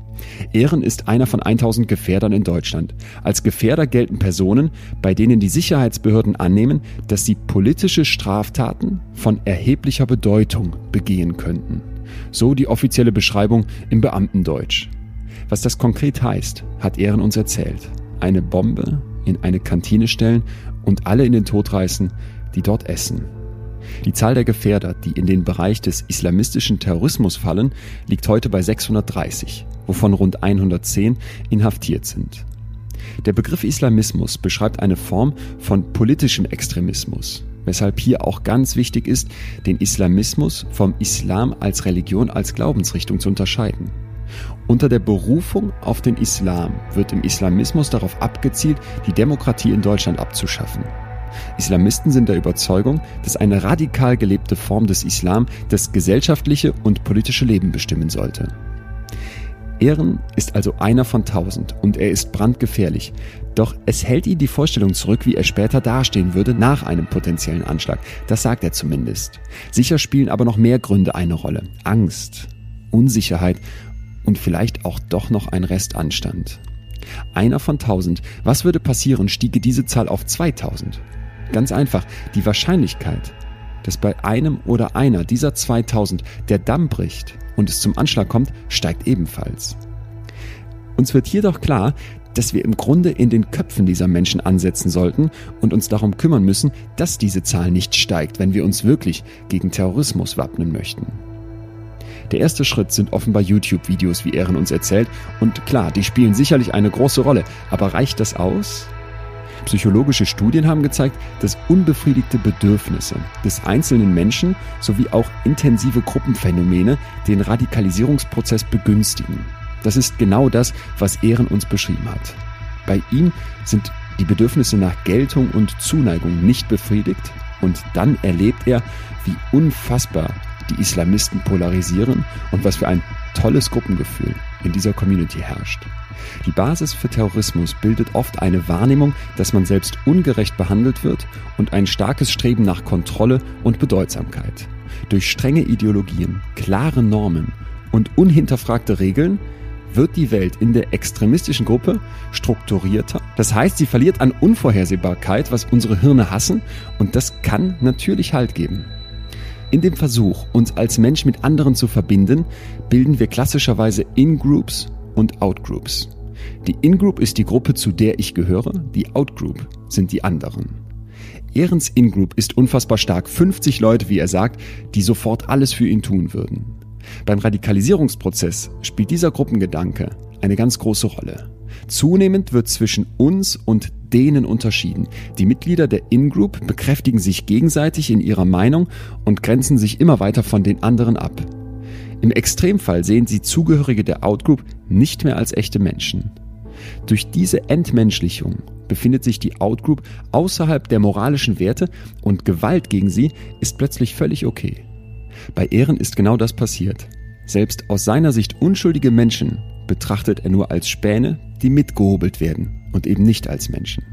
A: Ehren ist einer von 1000 Gefährdern in Deutschland. Als Gefährder gelten Personen, bei denen die Sicherheitsbehörden annehmen, dass sie politische Straftaten von erheblicher Bedeutung begehen könnten. So die offizielle Beschreibung im Beamtendeutsch. Was das konkret heißt, hat Ehren uns erzählt. Eine Bombe in eine Kantine stellen und alle in den Tod reißen, die dort essen. Die Zahl der Gefährder, die in den Bereich des islamistischen Terrorismus fallen, liegt heute bei 630, wovon rund 110 inhaftiert sind. Der Begriff Islamismus beschreibt eine Form von politischem Extremismus, weshalb hier auch ganz wichtig ist, den Islamismus vom Islam als Religion, als Glaubensrichtung zu unterscheiden. Unter der Berufung auf den Islam wird im Islamismus darauf abgezielt, die Demokratie in Deutschland abzuschaffen. Islamisten sind der Überzeugung, dass eine radikal gelebte Form des Islam das gesellschaftliche und politische Leben bestimmen sollte. Ehren ist also einer von tausend und er ist brandgefährlich. Doch es hält ihn die Vorstellung zurück, wie er später dastehen würde nach einem potenziellen Anschlag. Das sagt er zumindest. Sicher spielen aber noch mehr Gründe eine Rolle. Angst, Unsicherheit und vielleicht auch doch noch ein Restanstand. Einer von tausend. Was würde passieren, stiege diese Zahl auf 2000? Ganz einfach, die Wahrscheinlichkeit, dass bei einem oder einer dieser 2000 der Damm bricht und es zum Anschlag kommt, steigt ebenfalls. Uns wird hier doch klar, dass wir im Grunde in den Köpfen dieser Menschen ansetzen sollten und uns darum kümmern müssen, dass diese Zahl nicht steigt, wenn wir uns wirklich gegen Terrorismus wappnen möchten. Der erste Schritt sind offenbar YouTube-Videos, wie Ehren uns erzählt, und klar, die spielen sicherlich eine große Rolle, aber reicht das aus? Psychologische Studien haben gezeigt, dass unbefriedigte Bedürfnisse des einzelnen Menschen sowie auch intensive Gruppenphänomene den Radikalisierungsprozess begünstigen. Das ist genau das, was Ehren uns beschrieben hat. Bei ihm sind die Bedürfnisse nach Geltung und Zuneigung nicht befriedigt und dann erlebt er, wie unfassbar die Islamisten polarisieren und was für ein tolles Gruppengefühl in dieser Community herrscht. Die Basis für Terrorismus bildet oft eine Wahrnehmung, dass man selbst ungerecht behandelt wird und ein starkes Streben nach Kontrolle und Bedeutsamkeit. Durch strenge Ideologien, klare Normen und unhinterfragte Regeln wird die Welt in der extremistischen Gruppe strukturierter. Das heißt, sie verliert an Unvorhersehbarkeit, was unsere Hirne hassen, und das kann natürlich Halt geben. In dem Versuch, uns als Mensch mit anderen zu verbinden, bilden wir klassischerweise In-Groups und Out-Groups. Die In-Group ist die Gruppe, zu der ich gehöre, die Out-Group sind die anderen. Ehrens In-Group ist unfassbar stark, 50 Leute, wie er sagt, die sofort alles für ihn tun würden. Beim Radikalisierungsprozess spielt dieser Gruppengedanke eine ganz große Rolle. Zunehmend wird zwischen uns und denen unterschieden. Die Mitglieder der In-Group bekräftigen sich gegenseitig in ihrer Meinung und grenzen sich immer weiter von den anderen ab. Im Extremfall sehen sie Zugehörige der Outgroup nicht mehr als echte Menschen. Durch diese Entmenschlichung befindet sich die Outgroup außerhalb der moralischen Werte und Gewalt gegen sie ist plötzlich völlig okay. Bei Ehren ist genau das passiert. Selbst aus seiner Sicht unschuldige Menschen betrachtet er nur als Späne, die mitgehobelt werden und eben nicht als Menschen.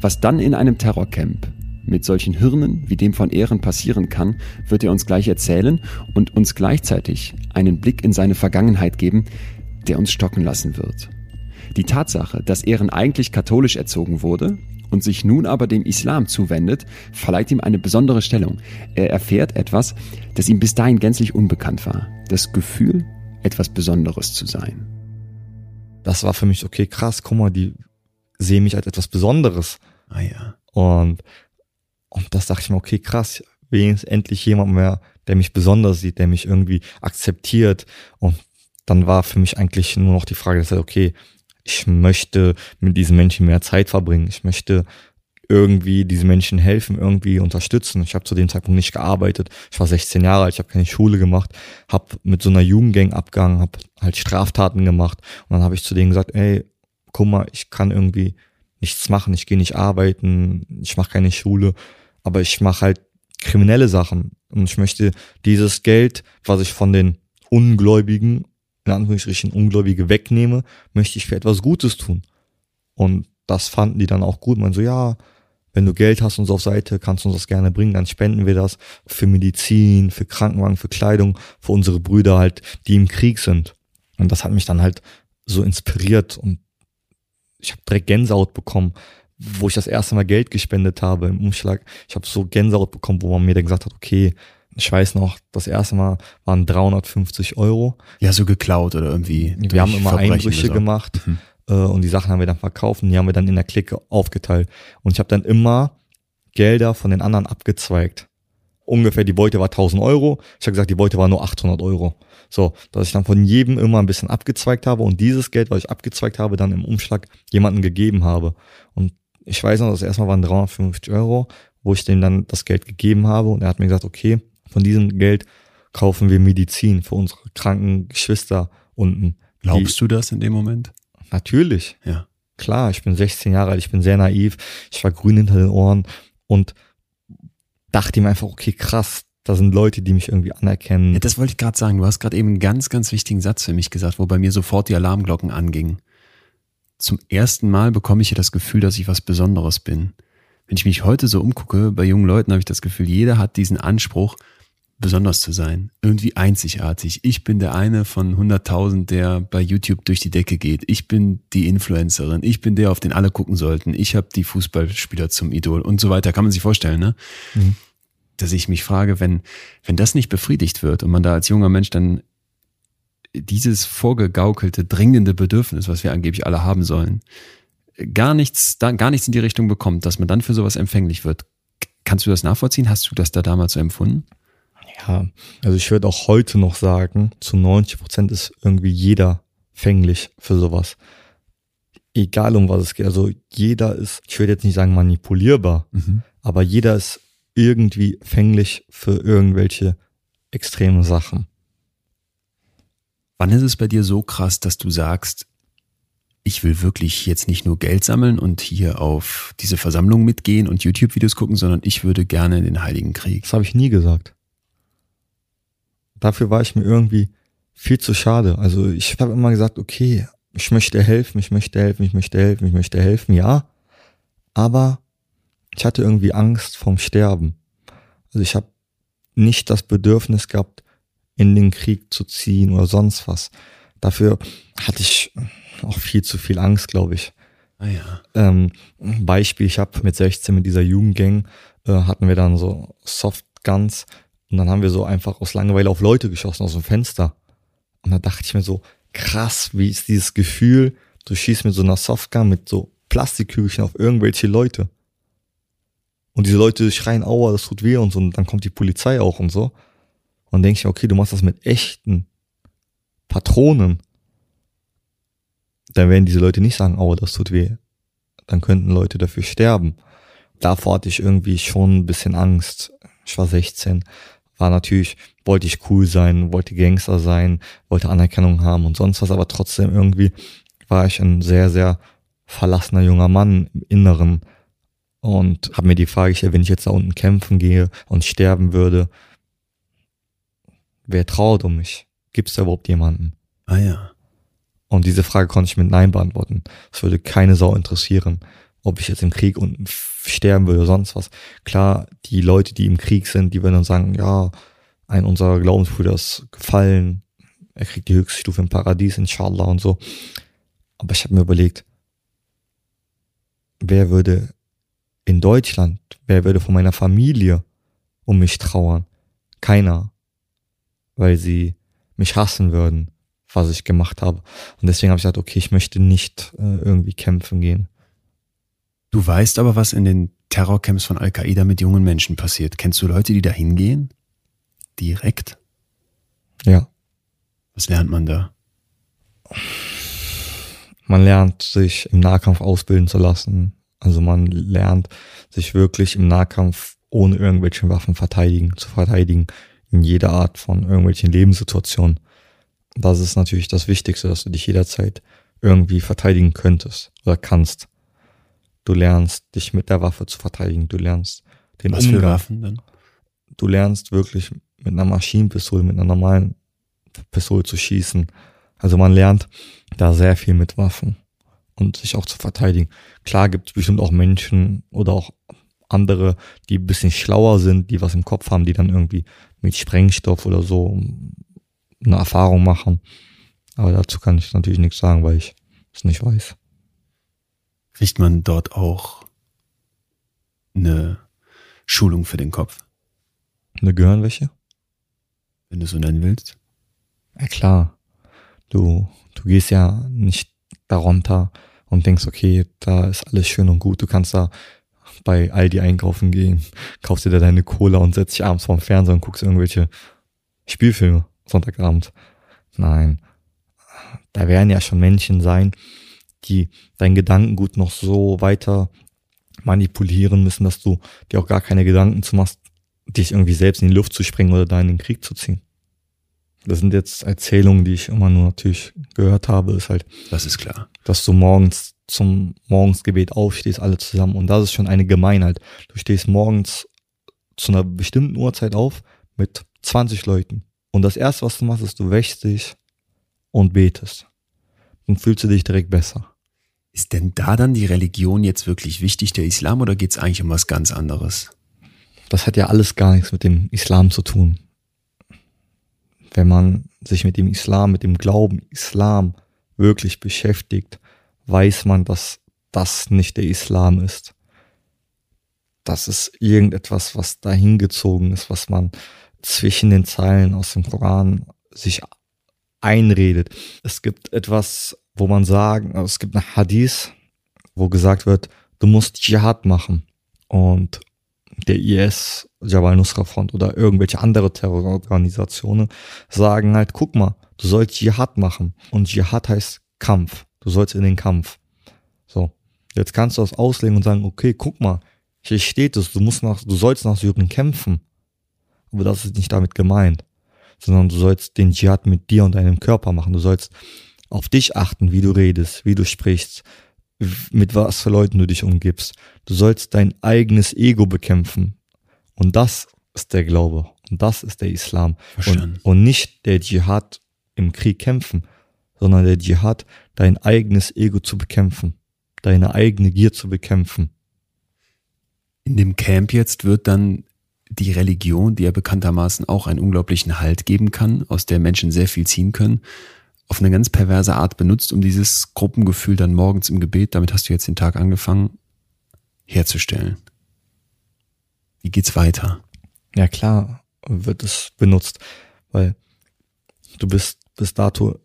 A: Was dann in einem Terrorcamp mit solchen Hirnen wie dem von Ehren passieren kann, wird er uns gleich erzählen und uns gleichzeitig einen Blick in seine Vergangenheit geben, der uns stocken lassen wird. Die Tatsache, dass Ehren eigentlich katholisch erzogen wurde und sich nun aber dem Islam zuwendet, verleiht ihm eine besondere Stellung. Er erfährt etwas, das ihm bis dahin gänzlich unbekannt war. Das Gefühl, etwas Besonderes zu sein.
B: Das war für mich, okay, krass, guck mal, die sehen mich als etwas Besonderes.
A: Ah ja.
B: Und, und das dachte ich mir, okay, krass, wenigstens endlich jemand mehr, der mich besonders sieht, der mich irgendwie akzeptiert. Und dann war für mich eigentlich nur noch die Frage, dass okay, ich möchte mit diesen Menschen mehr Zeit verbringen. Ich möchte irgendwie diesen Menschen helfen, irgendwie unterstützen. Ich habe zu dem Zeitpunkt nicht gearbeitet. Ich war 16 Jahre alt, ich habe keine Schule gemacht, habe mit so einer Jugendgang abgegangen, habe halt Straftaten gemacht und dann habe ich zu denen gesagt, ey, guck mal, ich kann irgendwie nichts machen, ich gehe nicht arbeiten, ich mache keine Schule, aber ich mache halt kriminelle Sachen und ich möchte dieses Geld, was ich von den Ungläubigen in Anführungsstrichen Ungläubige wegnehme, möchte ich für etwas Gutes tun. Und das fanden die dann auch gut. Man so, ja, wenn du Geld hast und so auf Seite, kannst du uns das gerne bringen, dann spenden wir das für Medizin, für Krankenwagen, für Kleidung, für unsere Brüder halt, die im Krieg sind. Und das hat mich dann halt so inspiriert und ich habe direkt Gänsehaut bekommen, wo ich das erste Mal Geld gespendet habe im Umschlag. Ich habe so Gänsehaut bekommen, wo man mir dann gesagt hat, okay, ich weiß noch, das erste Mal waren 350 Euro.
A: Ja, so geklaut oder irgendwie.
B: Wir haben immer Einbrüche gemacht mhm. Äh, und die Sachen haben wir dann verkauft und die haben wir dann in der Clique aufgeteilt. Und ich habe dann immer Gelder von den anderen abgezweigt. Ungefähr die Beute war 1000 Euro. Ich habe gesagt, die Beute war nur 800 Euro. So, dass ich dann von jedem immer ein bisschen abgezweigt habe und dieses Geld, was ich abgezweigt habe, dann im Umschlag jemanden gegeben habe. Und ich weiß noch, das erste Mal waren 350 Euro, wo ich denen dann das Geld gegeben habe und er hat mir gesagt, okay, von diesem Geld kaufen wir Medizin für unsere kranken Geschwister unten.
A: Glaubst du das in dem Moment?
B: Natürlich.
A: Ja.
B: Klar, ich bin 16 Jahre alt, ich bin sehr naiv, ich war grün hinter den Ohren und dachte ihm einfach, okay, krass, da sind Leute, die mich irgendwie anerkennen.
A: Ja, das wollte ich gerade sagen. Du hast gerade eben einen ganz, ganz wichtigen Satz für mich gesagt, wo bei mir sofort die Alarmglocken angingen. Zum ersten Mal bekomme ich hier das Gefühl, dass ich was Besonderes bin. Wenn ich mich heute so umgucke, bei jungen Leuten habe ich das Gefühl, jeder hat diesen Anspruch, besonders zu sein, irgendwie einzigartig. Ich bin der eine von 100.000, der bei YouTube durch die Decke geht. Ich bin die Influencerin. Ich bin der, auf den alle gucken sollten. Ich habe die Fußballspieler zum Idol und so weiter. Kann man sich vorstellen, ne? Mhm. Dass ich mich frage, wenn, wenn das nicht befriedigt wird und man da als junger Mensch dann dieses vorgegaukelte, dringende Bedürfnis, was wir angeblich alle haben sollen, gar nichts, gar nichts in die Richtung bekommt, dass man dann für sowas empfänglich wird. Kannst du das nachvollziehen? Hast du das da damals so empfunden?
B: Ja, also ich würde auch heute noch sagen, zu 90 Prozent ist irgendwie jeder fänglich für sowas. Egal um was es geht. Also jeder ist, ich würde jetzt nicht sagen manipulierbar, mhm. aber jeder ist irgendwie fänglich für irgendwelche extreme Sachen.
A: Wann ist es bei dir so krass, dass du sagst, ich will wirklich jetzt nicht nur Geld sammeln und hier auf diese Versammlung mitgehen und YouTube-Videos gucken, sondern ich würde gerne in den Heiligen Krieg.
B: Das habe ich nie gesagt dafür war ich mir irgendwie viel zu schade. Also ich habe immer gesagt, okay, ich möchte helfen, ich möchte helfen, ich möchte helfen, ich möchte helfen, ja. Aber ich hatte irgendwie Angst vom Sterben. Also ich habe nicht das Bedürfnis gehabt, in den Krieg zu ziehen oder sonst was. Dafür hatte ich auch viel zu viel Angst, glaube ich.
A: Ah ja.
B: Ähm, Beispiel, ich habe mit 16 mit dieser Jugendgang äh, hatten wir dann so Softguns und dann haben wir so einfach aus Langeweile auf Leute geschossen aus dem Fenster. Und da dachte ich mir so, krass, wie ist dieses Gefühl, du schießt mit so einer Softgun mit so Plastikkügelchen auf irgendwelche Leute. Und diese Leute schreien, aua, das tut weh und so. Und dann kommt die Polizei auch und so. Und denke ich okay, du machst das mit echten Patronen. Dann werden diese Leute nicht sagen, aua, das tut weh. Dann könnten Leute dafür sterben. Davor hatte ich irgendwie schon ein bisschen Angst. Ich war 16 war natürlich, wollte ich cool sein, wollte Gangster sein, wollte Anerkennung haben und sonst was, aber trotzdem irgendwie war ich ein sehr, sehr verlassener junger Mann im Inneren und habe mir die Frage gestellt, wenn ich jetzt da unten kämpfen gehe und sterben würde, wer traut um mich? Gibt es da überhaupt jemanden?
A: Ah ja.
B: Und diese Frage konnte ich mit Nein beantworten. Es würde keine Sau interessieren. Ob ich jetzt im Krieg unten sterben würde oder sonst was. Klar, die Leute, die im Krieg sind, die werden dann sagen, ja, ein unserer Glaubensbrüder ist gefallen, er kriegt die höchste Stufe im Paradies, inshallah und so. Aber ich habe mir überlegt, wer würde in Deutschland, wer würde von meiner Familie um mich trauern? Keiner. Weil sie mich hassen würden, was ich gemacht habe. Und deswegen habe ich gesagt, okay, ich möchte nicht äh, irgendwie kämpfen gehen.
A: Du weißt aber, was in den Terrorcamps von Al-Qaida mit jungen Menschen passiert. Kennst du Leute, die da hingehen? Direkt?
B: Ja.
A: Was lernt man da?
B: Man lernt sich im Nahkampf ausbilden zu lassen. Also man lernt sich wirklich im Nahkampf ohne irgendwelche Waffen verteidigen, zu verteidigen in jeder Art von irgendwelchen Lebenssituationen. Das ist natürlich das Wichtigste, dass du dich jederzeit irgendwie verteidigen könntest oder kannst. Du lernst dich mit der Waffe zu verteidigen. Du lernst den
A: Was
B: Umgang.
A: für Waffen dann?
B: Du lernst wirklich mit einer Maschinenpistole, mit einer normalen Pistole zu schießen. Also man lernt da sehr viel mit Waffen und sich auch zu verteidigen. Klar gibt es bestimmt auch Menschen oder auch andere, die ein bisschen schlauer sind, die was im Kopf haben, die dann irgendwie mit Sprengstoff oder so eine Erfahrung machen. Aber dazu kann ich natürlich nichts sagen, weil ich es nicht weiß.
A: Kriegt man dort auch eine Schulung für den Kopf,
B: Eine Gehirnwäsche?
A: wenn du so nennen willst?
B: Ja klar. Du, du gehst ja nicht darunter und denkst, okay, da ist alles schön und gut. Du kannst da bei Aldi einkaufen gehen, kaufst dir da deine Cola und setzt dich abends vorm Fernseher und guckst irgendwelche Spielfilme Sonntagabend. Nein. Da werden ja schon Menschen sein, die dein Gedankengut noch so weiter manipulieren müssen, dass du dir auch gar keine Gedanken zu machst, dich irgendwie selbst in die Luft zu sprengen oder da in den Krieg zu ziehen. Das sind jetzt Erzählungen, die ich immer nur natürlich gehört habe, ist halt,
A: Das ist klar.
B: dass du morgens zum Morgensgebet aufstehst, alle zusammen. Und das ist schon eine Gemeinheit. Du stehst morgens zu einer bestimmten Uhrzeit auf mit 20 Leuten. Und das erste, was du machst, ist, du wäschst dich und betest. Dann fühlst du dich direkt besser.
A: Ist denn da dann die Religion jetzt wirklich wichtig, der Islam, oder geht es eigentlich um was ganz anderes?
B: Das hat ja alles gar nichts mit dem Islam zu tun. Wenn man sich mit dem Islam, mit dem Glauben Islam wirklich beschäftigt, weiß man, dass das nicht der Islam ist. Das ist irgendetwas, was dahingezogen ist, was man zwischen den Zeilen aus dem Koran sich einredet. Es gibt etwas, wo man sagen, also es gibt ein Hadith, wo gesagt wird, du musst Dschihad machen. Und der IS, Jabal Nusra Front oder irgendwelche andere Terrororganisationen sagen halt, guck mal, du sollst Dschihad machen. Und Dschihad heißt Kampf. Du sollst in den Kampf. So. Jetzt kannst du das auslegen und sagen, okay, guck mal, hier steht es, du musst nach, du sollst nach Syrien kämpfen. Aber das ist nicht damit gemeint. Sondern du sollst den Dschihad mit dir und deinem Körper machen. Du sollst auf dich achten, wie du redest, wie du sprichst, mit was für Leuten du dich umgibst. Du sollst dein eigenes Ego bekämpfen. Und das ist der Glaube. Und das ist der Islam.
A: Verstanden.
B: Und, und nicht der Dschihad im Krieg kämpfen, sondern der Dschihad, dein eigenes Ego zu bekämpfen. Deine eigene Gier zu bekämpfen.
A: In dem Camp jetzt wird dann die Religion, die ja bekanntermaßen auch einen unglaublichen Halt geben kann, aus der Menschen sehr viel ziehen können, auf eine ganz perverse Art benutzt, um dieses Gruppengefühl dann morgens im Gebet, damit hast du jetzt den Tag angefangen, herzustellen. Wie geht's weiter?
B: Ja klar, wird es benutzt, weil du bist bis dato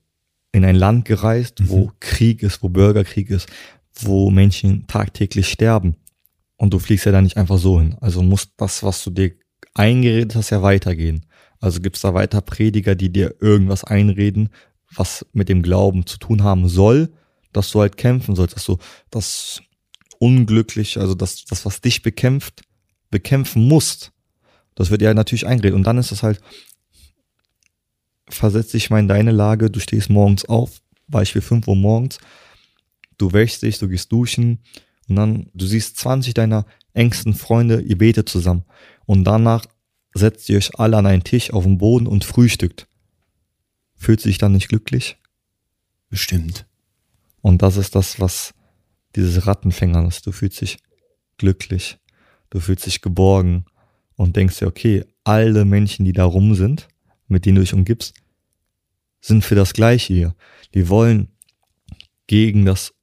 B: in ein Land gereist, wo
A: Mhm.
B: Krieg ist, wo Bürgerkrieg ist, wo Menschen tagtäglich sterben. Und du fliegst ja da nicht einfach so hin. Also muss das, was du dir eingeredet hast, ja weitergehen. Also gibt's da weiter Prediger, die dir irgendwas einreden, was mit dem Glauben zu tun haben soll, dass du halt kämpfen sollst, dass du das unglücklich, also das, das, was dich bekämpft, bekämpfen musst. Das wird ja natürlich eingeredet. Und dann ist es halt, versetz dich mal in deine Lage, du stehst morgens auf, Beispiel 5 Uhr morgens, du wäschst dich, du gehst duschen und dann, du siehst 20 deiner engsten Freunde, ihr betet zusammen. Und danach setzt ihr euch alle an einen Tisch auf den Boden und frühstückt. Fühlt sich dann nicht glücklich?
A: Bestimmt.
B: Und das ist das, was dieses Rattenfänger, du fühlst dich glücklich, du fühlst dich geborgen und denkst dir, okay, alle Menschen, die da rum sind, mit denen du dich umgibst, sind für das Gleiche hier. Die wollen gegen das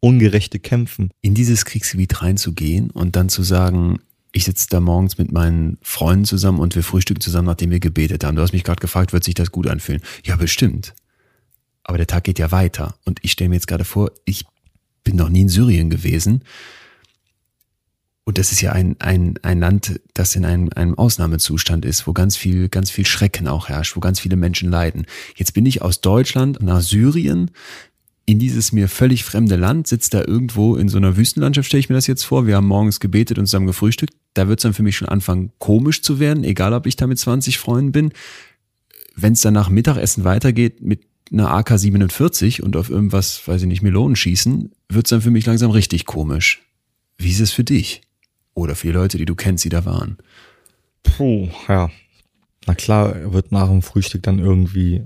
B: Ungerechte kämpfen.
A: In dieses Kriegsgebiet reinzugehen und dann zu sagen, ich sitze da morgens mit meinen Freunden zusammen und wir frühstücken zusammen, nachdem wir gebetet haben. Du hast mich gerade gefragt, wird sich das gut anfühlen? Ja, bestimmt. Aber der Tag geht ja weiter. Und ich stelle mir jetzt gerade vor, ich bin noch nie in Syrien gewesen. Und das ist ja ein, ein, ein Land, das in einem, einem Ausnahmezustand ist, wo ganz viel, ganz viel Schrecken auch herrscht, wo ganz viele Menschen leiden. Jetzt bin ich aus Deutschland nach Syrien in dieses mir völlig fremde Land, sitzt da irgendwo in so einer Wüstenlandschaft, stelle ich mir das jetzt vor. Wir haben morgens gebetet und zusammen gefrühstückt. Da wird es dann für mich schon anfangen, komisch zu werden, egal ob ich da mit 20 Freunden bin. Wenn es dann nach Mittagessen weitergeht mit einer AK-47 und auf irgendwas, weiß ich nicht, Melonen schießen, wird es dann für mich langsam richtig komisch. Wie ist es für dich? Oder für die Leute, die du kennst, die da waren?
B: Puh, ja. Na klar, wird nach dem Frühstück dann irgendwie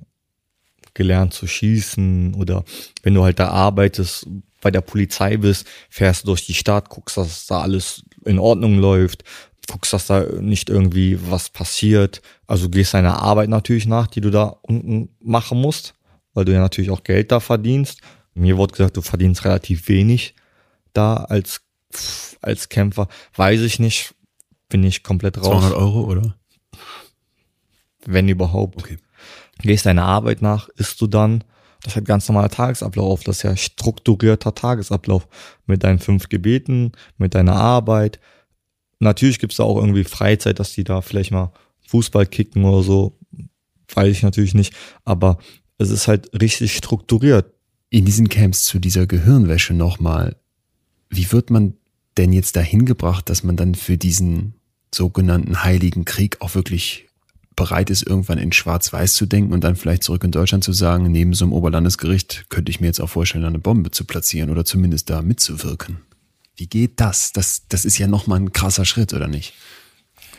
B: gelernt zu schießen oder wenn du halt da arbeitest, bei der Polizei bist, fährst du durch die Stadt, guckst, dass da alles in Ordnung läuft, guckst, dass da nicht irgendwie was passiert. Also gehst deiner Arbeit natürlich nach, die du da unten machen musst, weil du ja natürlich auch Geld da verdienst. Mir wurde gesagt, du verdienst relativ wenig da als, als Kämpfer. Weiß ich nicht, bin ich komplett raus.
A: 200 Euro, oder?
B: Wenn überhaupt.
A: Okay
B: gehst deiner Arbeit nach, isst du dann. Das ist halt ganz normaler Tagesablauf. Das ist ja strukturierter Tagesablauf mit deinen fünf Gebeten, mit deiner Arbeit. Natürlich gibt's da auch irgendwie Freizeit, dass die da vielleicht mal Fußball kicken oder so. Weiß ich natürlich nicht. Aber es ist halt richtig strukturiert.
A: In diesen Camps zu dieser Gehirnwäsche nochmal. Wie wird man denn jetzt dahin gebracht, dass man dann für diesen sogenannten Heiligen Krieg auch wirklich bereit ist, irgendwann in Schwarz-Weiß zu denken und dann vielleicht zurück in Deutschland zu sagen, neben so einem Oberlandesgericht könnte ich mir jetzt auch vorstellen, eine Bombe zu platzieren oder zumindest da mitzuwirken. Wie geht das? Das, das ist ja nochmal ein krasser Schritt, oder nicht?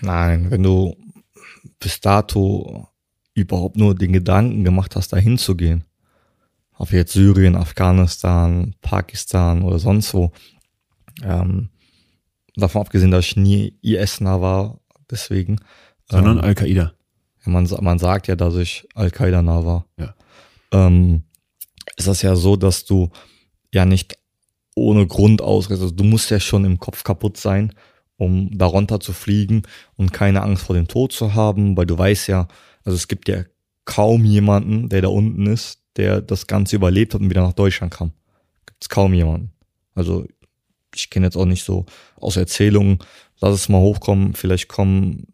B: Nein, wenn du bis dato überhaupt nur den Gedanken gemacht hast, da hinzugehen, ob jetzt Syrien, Afghanistan, Pakistan oder sonst wo, ähm, davon abgesehen, dass ich nie IS-nah war, deswegen.
A: Sondern ähm, Al-Qaida.
B: Man, man sagt ja, dass ich Al-Qaida nah war.
A: Ja.
B: Ähm, ist das ja so, dass du ja nicht ohne Grund ausreist. Also du musst ja schon im Kopf kaputt sein, um darunter zu fliegen und keine Angst vor dem Tod zu haben, weil du weißt ja, also es gibt ja kaum jemanden, der da unten ist, der das Ganze überlebt hat und wieder nach Deutschland kam. Gibt es kaum jemanden. Also ich kenne jetzt auch nicht so aus Erzählungen, lass es mal hochkommen, vielleicht kommen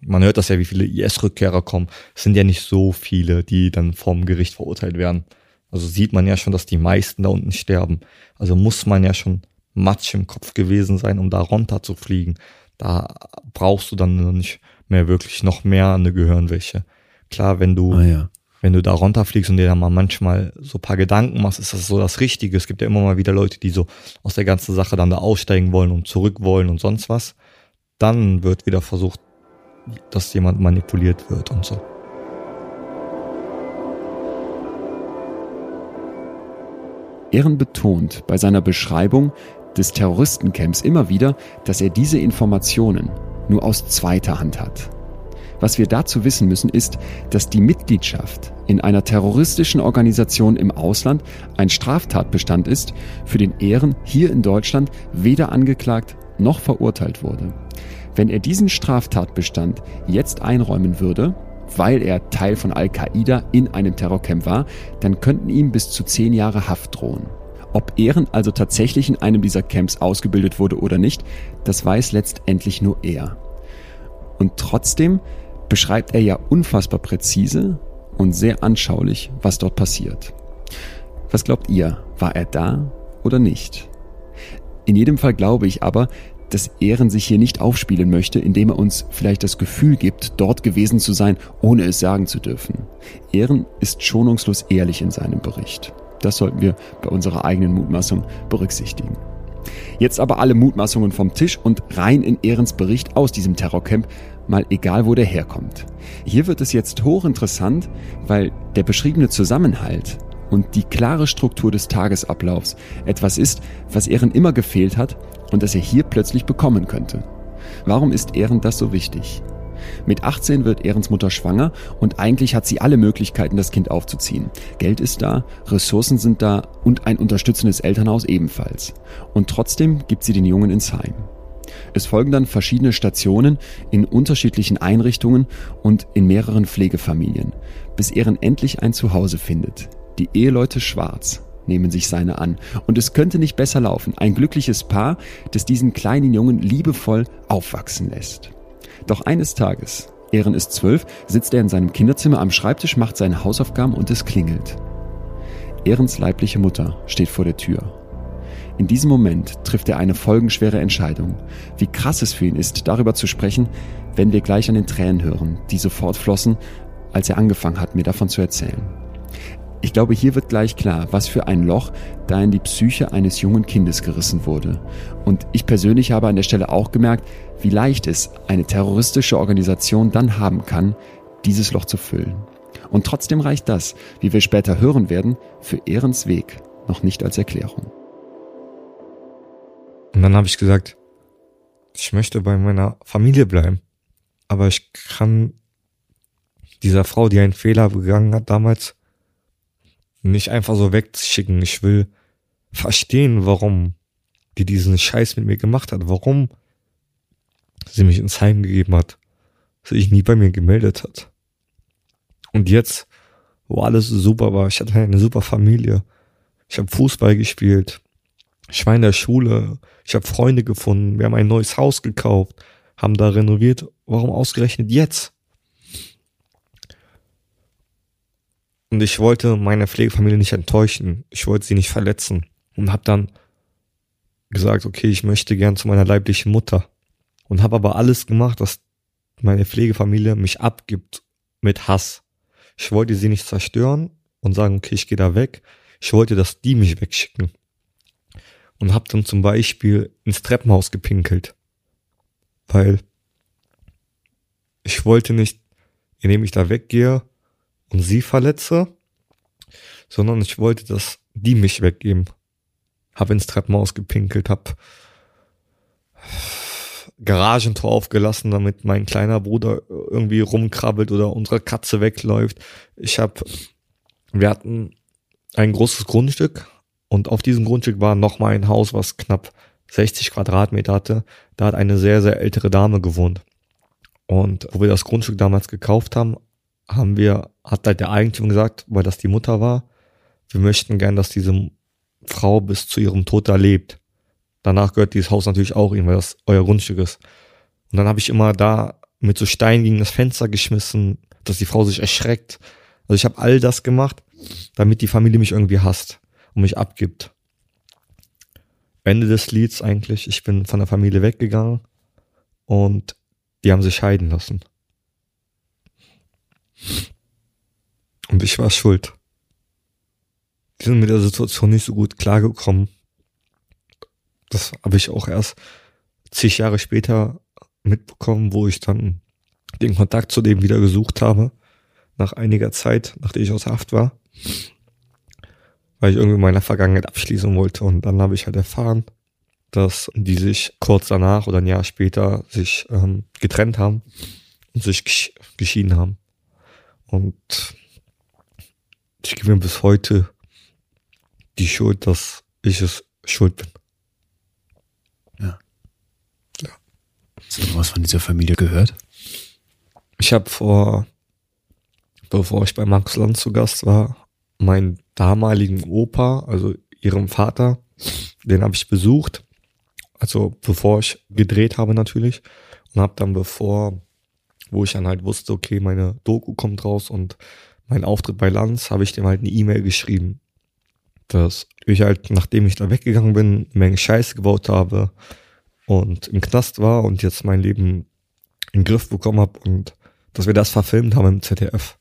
B: man hört das ja, wie viele IS-Rückkehrer kommen. Es sind ja nicht so viele, die dann vom Gericht verurteilt werden. Also sieht man ja schon, dass die meisten da unten sterben. Also muss man ja schon Matsch im Kopf gewesen sein, um da runter zu fliegen. Da brauchst du dann nicht mehr wirklich noch mehr eine Gehirnwäsche. Klar, wenn du,
A: ah, ja.
B: Wenn du da runterfliegst und dir dann mal manchmal so paar Gedanken machst, ist das so das Richtige. Es gibt ja immer mal wieder Leute, die so aus der ganzen Sache dann da aussteigen wollen und zurück wollen und sonst was. Dann wird wieder versucht, dass jemand manipuliert wird und so.
A: Ehren betont bei seiner Beschreibung des Terroristencamps immer wieder, dass er diese Informationen nur aus zweiter Hand hat. Was wir dazu wissen müssen, ist, dass die Mitgliedschaft in einer terroristischen Organisation im Ausland ein Straftatbestand ist, für den Ehren hier in Deutschland weder angeklagt noch verurteilt wurde. Wenn er diesen Straftatbestand jetzt einräumen würde, weil er Teil von Al-Qaida in einem Terrorcamp war, dann könnten ihm bis zu zehn Jahre Haft drohen. Ob Ehren also tatsächlich in einem dieser Camps ausgebildet wurde oder nicht, das weiß letztendlich nur er. Und trotzdem beschreibt er ja unfassbar präzise und sehr anschaulich, was dort passiert. Was glaubt ihr, war er da oder nicht? In jedem Fall glaube ich aber, dass Ehren sich hier nicht aufspielen möchte, indem er uns vielleicht das Gefühl gibt, dort gewesen zu sein, ohne es sagen zu dürfen. Ehren ist schonungslos ehrlich in seinem Bericht. Das sollten wir bei unserer eigenen Mutmaßung berücksichtigen. Jetzt aber alle Mutmaßungen vom Tisch und rein in Ehrens Bericht aus diesem Terrorcamp, mal egal wo der herkommt. Hier wird es jetzt hochinteressant, weil der beschriebene Zusammenhalt und die klare Struktur des Tagesablaufs etwas ist, was Ehren immer gefehlt hat und das er hier plötzlich bekommen könnte. Warum ist Ehren das so wichtig? Mit 18 wird Ehrens Mutter schwanger und eigentlich hat sie alle Möglichkeiten, das Kind aufzuziehen. Geld ist da, Ressourcen sind da und ein unterstützendes Elternhaus ebenfalls. Und trotzdem gibt sie den Jungen ins Heim. Es folgen dann verschiedene Stationen in unterschiedlichen Einrichtungen und in mehreren Pflegefamilien, bis Ehren endlich ein Zuhause findet. Die Eheleute Schwarz nehmen sich seine an. Und es könnte nicht besser laufen. Ein glückliches Paar, das diesen kleinen Jungen liebevoll aufwachsen lässt. Doch eines Tages, Ehren ist zwölf, sitzt er in seinem Kinderzimmer am Schreibtisch, macht seine Hausaufgaben und es klingelt. Ehrens leibliche Mutter steht vor der Tür. In diesem Moment trifft er eine folgenschwere Entscheidung. Wie krass es für ihn ist, darüber zu sprechen, wenn wir gleich an den Tränen hören, die sofort flossen, als er angefangen hat, mir davon zu erzählen. Ich glaube, hier wird gleich klar, was für ein Loch da in die Psyche eines jungen Kindes gerissen wurde. Und ich persönlich habe an der Stelle auch gemerkt, wie leicht es eine terroristische Organisation dann haben kann, dieses Loch zu füllen. Und trotzdem reicht das, wie wir später hören werden, für Ehrens Weg noch nicht als Erklärung.
B: Und dann habe ich gesagt, ich möchte bei meiner Familie bleiben. Aber ich kann dieser Frau, die einen Fehler begangen hat damals, nicht einfach so wegschicken. Ich will verstehen, warum die diesen Scheiß mit mir gemacht hat, warum sie mich ins Heim gegeben hat, sich nie bei mir gemeldet hat. Und jetzt, wo alles super war, ich hatte eine super Familie, ich habe Fußball gespielt, ich war in der Schule, ich habe Freunde gefunden, wir haben ein neues Haus gekauft, haben da renoviert. Warum ausgerechnet jetzt? Und ich wollte meine Pflegefamilie nicht enttäuschen. Ich wollte sie nicht verletzen. Und habe dann gesagt, okay, ich möchte gern zu meiner leiblichen Mutter. Und habe aber alles gemacht, dass meine Pflegefamilie mich abgibt mit Hass. Ich wollte sie nicht zerstören und sagen, okay, ich gehe da weg. Ich wollte, dass die mich wegschicken. Und habe dann zum Beispiel ins Treppenhaus gepinkelt. Weil ich wollte nicht, indem ich da weggehe, und sie verletze, sondern ich wollte, dass die mich weggeben. Hab ins Treppenhaus gepinkelt, hab Garagentor aufgelassen, damit mein kleiner Bruder irgendwie rumkrabbelt oder unsere Katze wegläuft. Ich hab, wir hatten ein großes Grundstück und auf diesem Grundstück war noch mal ein Haus, was knapp 60 Quadratmeter hatte. Da hat eine sehr, sehr ältere Dame gewohnt. Und wo wir das Grundstück damals gekauft haben, haben wir, hat halt der Eigentümer gesagt, weil das die Mutter war, wir möchten gern, dass diese Frau bis zu ihrem Tod da lebt. Danach gehört dieses Haus natürlich auch ihnen, weil das euer Grundstück ist. Und dann habe ich immer da mit so Steinen gegen das Fenster geschmissen, dass die Frau sich erschreckt. Also ich habe all das gemacht, damit die Familie mich irgendwie hasst und mich abgibt. Ende des Lieds eigentlich, ich bin von der Familie weggegangen und die haben sich scheiden lassen. Und ich war schuld. Die sind mit der Situation nicht so gut klargekommen. Das habe ich auch erst zig Jahre später mitbekommen, wo ich dann den Kontakt zu dem wieder gesucht habe. Nach einiger Zeit, nachdem ich aus Haft war. Weil ich irgendwie meiner Vergangenheit abschließen wollte. Und dann habe ich halt erfahren, dass die sich kurz danach oder ein Jahr später sich ähm, getrennt haben und sich geschieden haben. Und ich gebe mir bis heute die Schuld, dass ich es schuld bin.
A: Ja. Ja. Hast du was von dieser Familie gehört?
B: Ich habe vor, bevor ich bei Markus Land zu Gast war, meinen damaligen Opa, also ihrem Vater, den habe ich besucht. Also bevor ich gedreht habe natürlich. Und habe dann, bevor wo ich dann halt wusste, okay, meine Doku kommt raus und mein Auftritt bei Lanz, habe ich dem halt eine E-Mail geschrieben, dass ich halt, nachdem ich da weggegangen bin, eine Menge Scheiße gebaut habe und im Knast war und jetzt mein Leben in den Griff bekommen habe und dass wir das verfilmt haben im ZDF.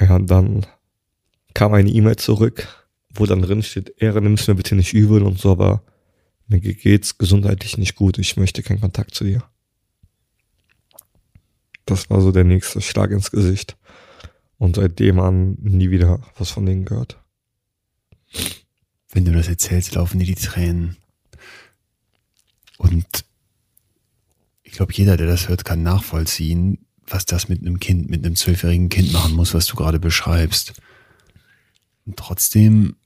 B: Ja, und dann kam eine E-Mail zurück, wo dann drin steht, Ehre, nimm's mir bitte nicht übel und so, aber mir geht's gesundheitlich nicht gut, ich möchte keinen Kontakt zu dir. Das war so der nächste Schlag ins Gesicht. Und seitdem an nie wieder was von denen gehört.
A: Wenn du das erzählst, laufen dir die Tränen. Und ich glaube, jeder, der das hört, kann nachvollziehen, was das mit einem Kind, mit einem zwölfjährigen Kind machen muss, was du gerade beschreibst. Und trotzdem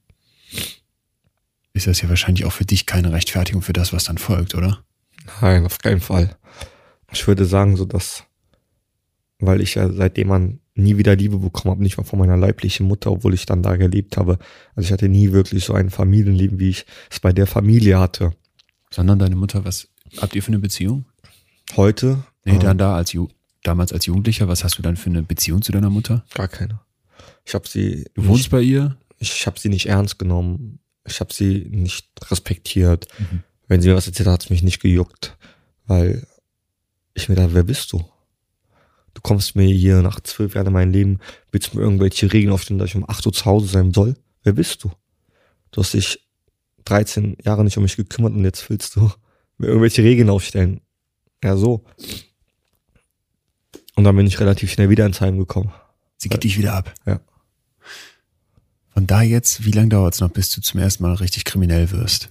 A: ist das ja wahrscheinlich auch für dich keine Rechtfertigung für das, was dann folgt, oder?
B: Nein, auf keinen Fall. Ich würde sagen, so dass, weil ich ja seitdem man nie wieder Liebe bekommen habe, nicht mal von meiner leiblichen Mutter, obwohl ich dann da gelebt habe. Also ich hatte nie wirklich so ein Familienleben, wie ich es bei der Familie hatte.
A: Sondern deine Mutter, was habt ihr für eine Beziehung?
B: Heute?
A: Nee, dann da als Ju damals als Jugendlicher, was hast du dann für eine Beziehung zu deiner Mutter?
B: Gar keine. Ich habe sie.
A: Du wohnst bei ihr?
B: Ich habe sie nicht ernst genommen. Ich habe sie nicht respektiert. Mhm. Wenn sie mir was erzählt hat, hat es mich nicht gejuckt. Weil ich mir dachte, wer bist du? Du kommst mir hier nach zwölf Jahren in mein Leben, willst mir irgendwelche Regeln aufstellen, dass ich um acht Uhr zu Hause sein soll? Wer bist du? Du hast dich 13 Jahre nicht um mich gekümmert und jetzt willst du mir irgendwelche Regeln aufstellen. Ja, so. Und dann bin ich relativ schnell wieder ins Heim gekommen.
A: Sie geht dich wieder ab.
B: Ja.
A: Von da jetzt, wie lange dauert es noch, bis du zum ersten Mal richtig kriminell wirst?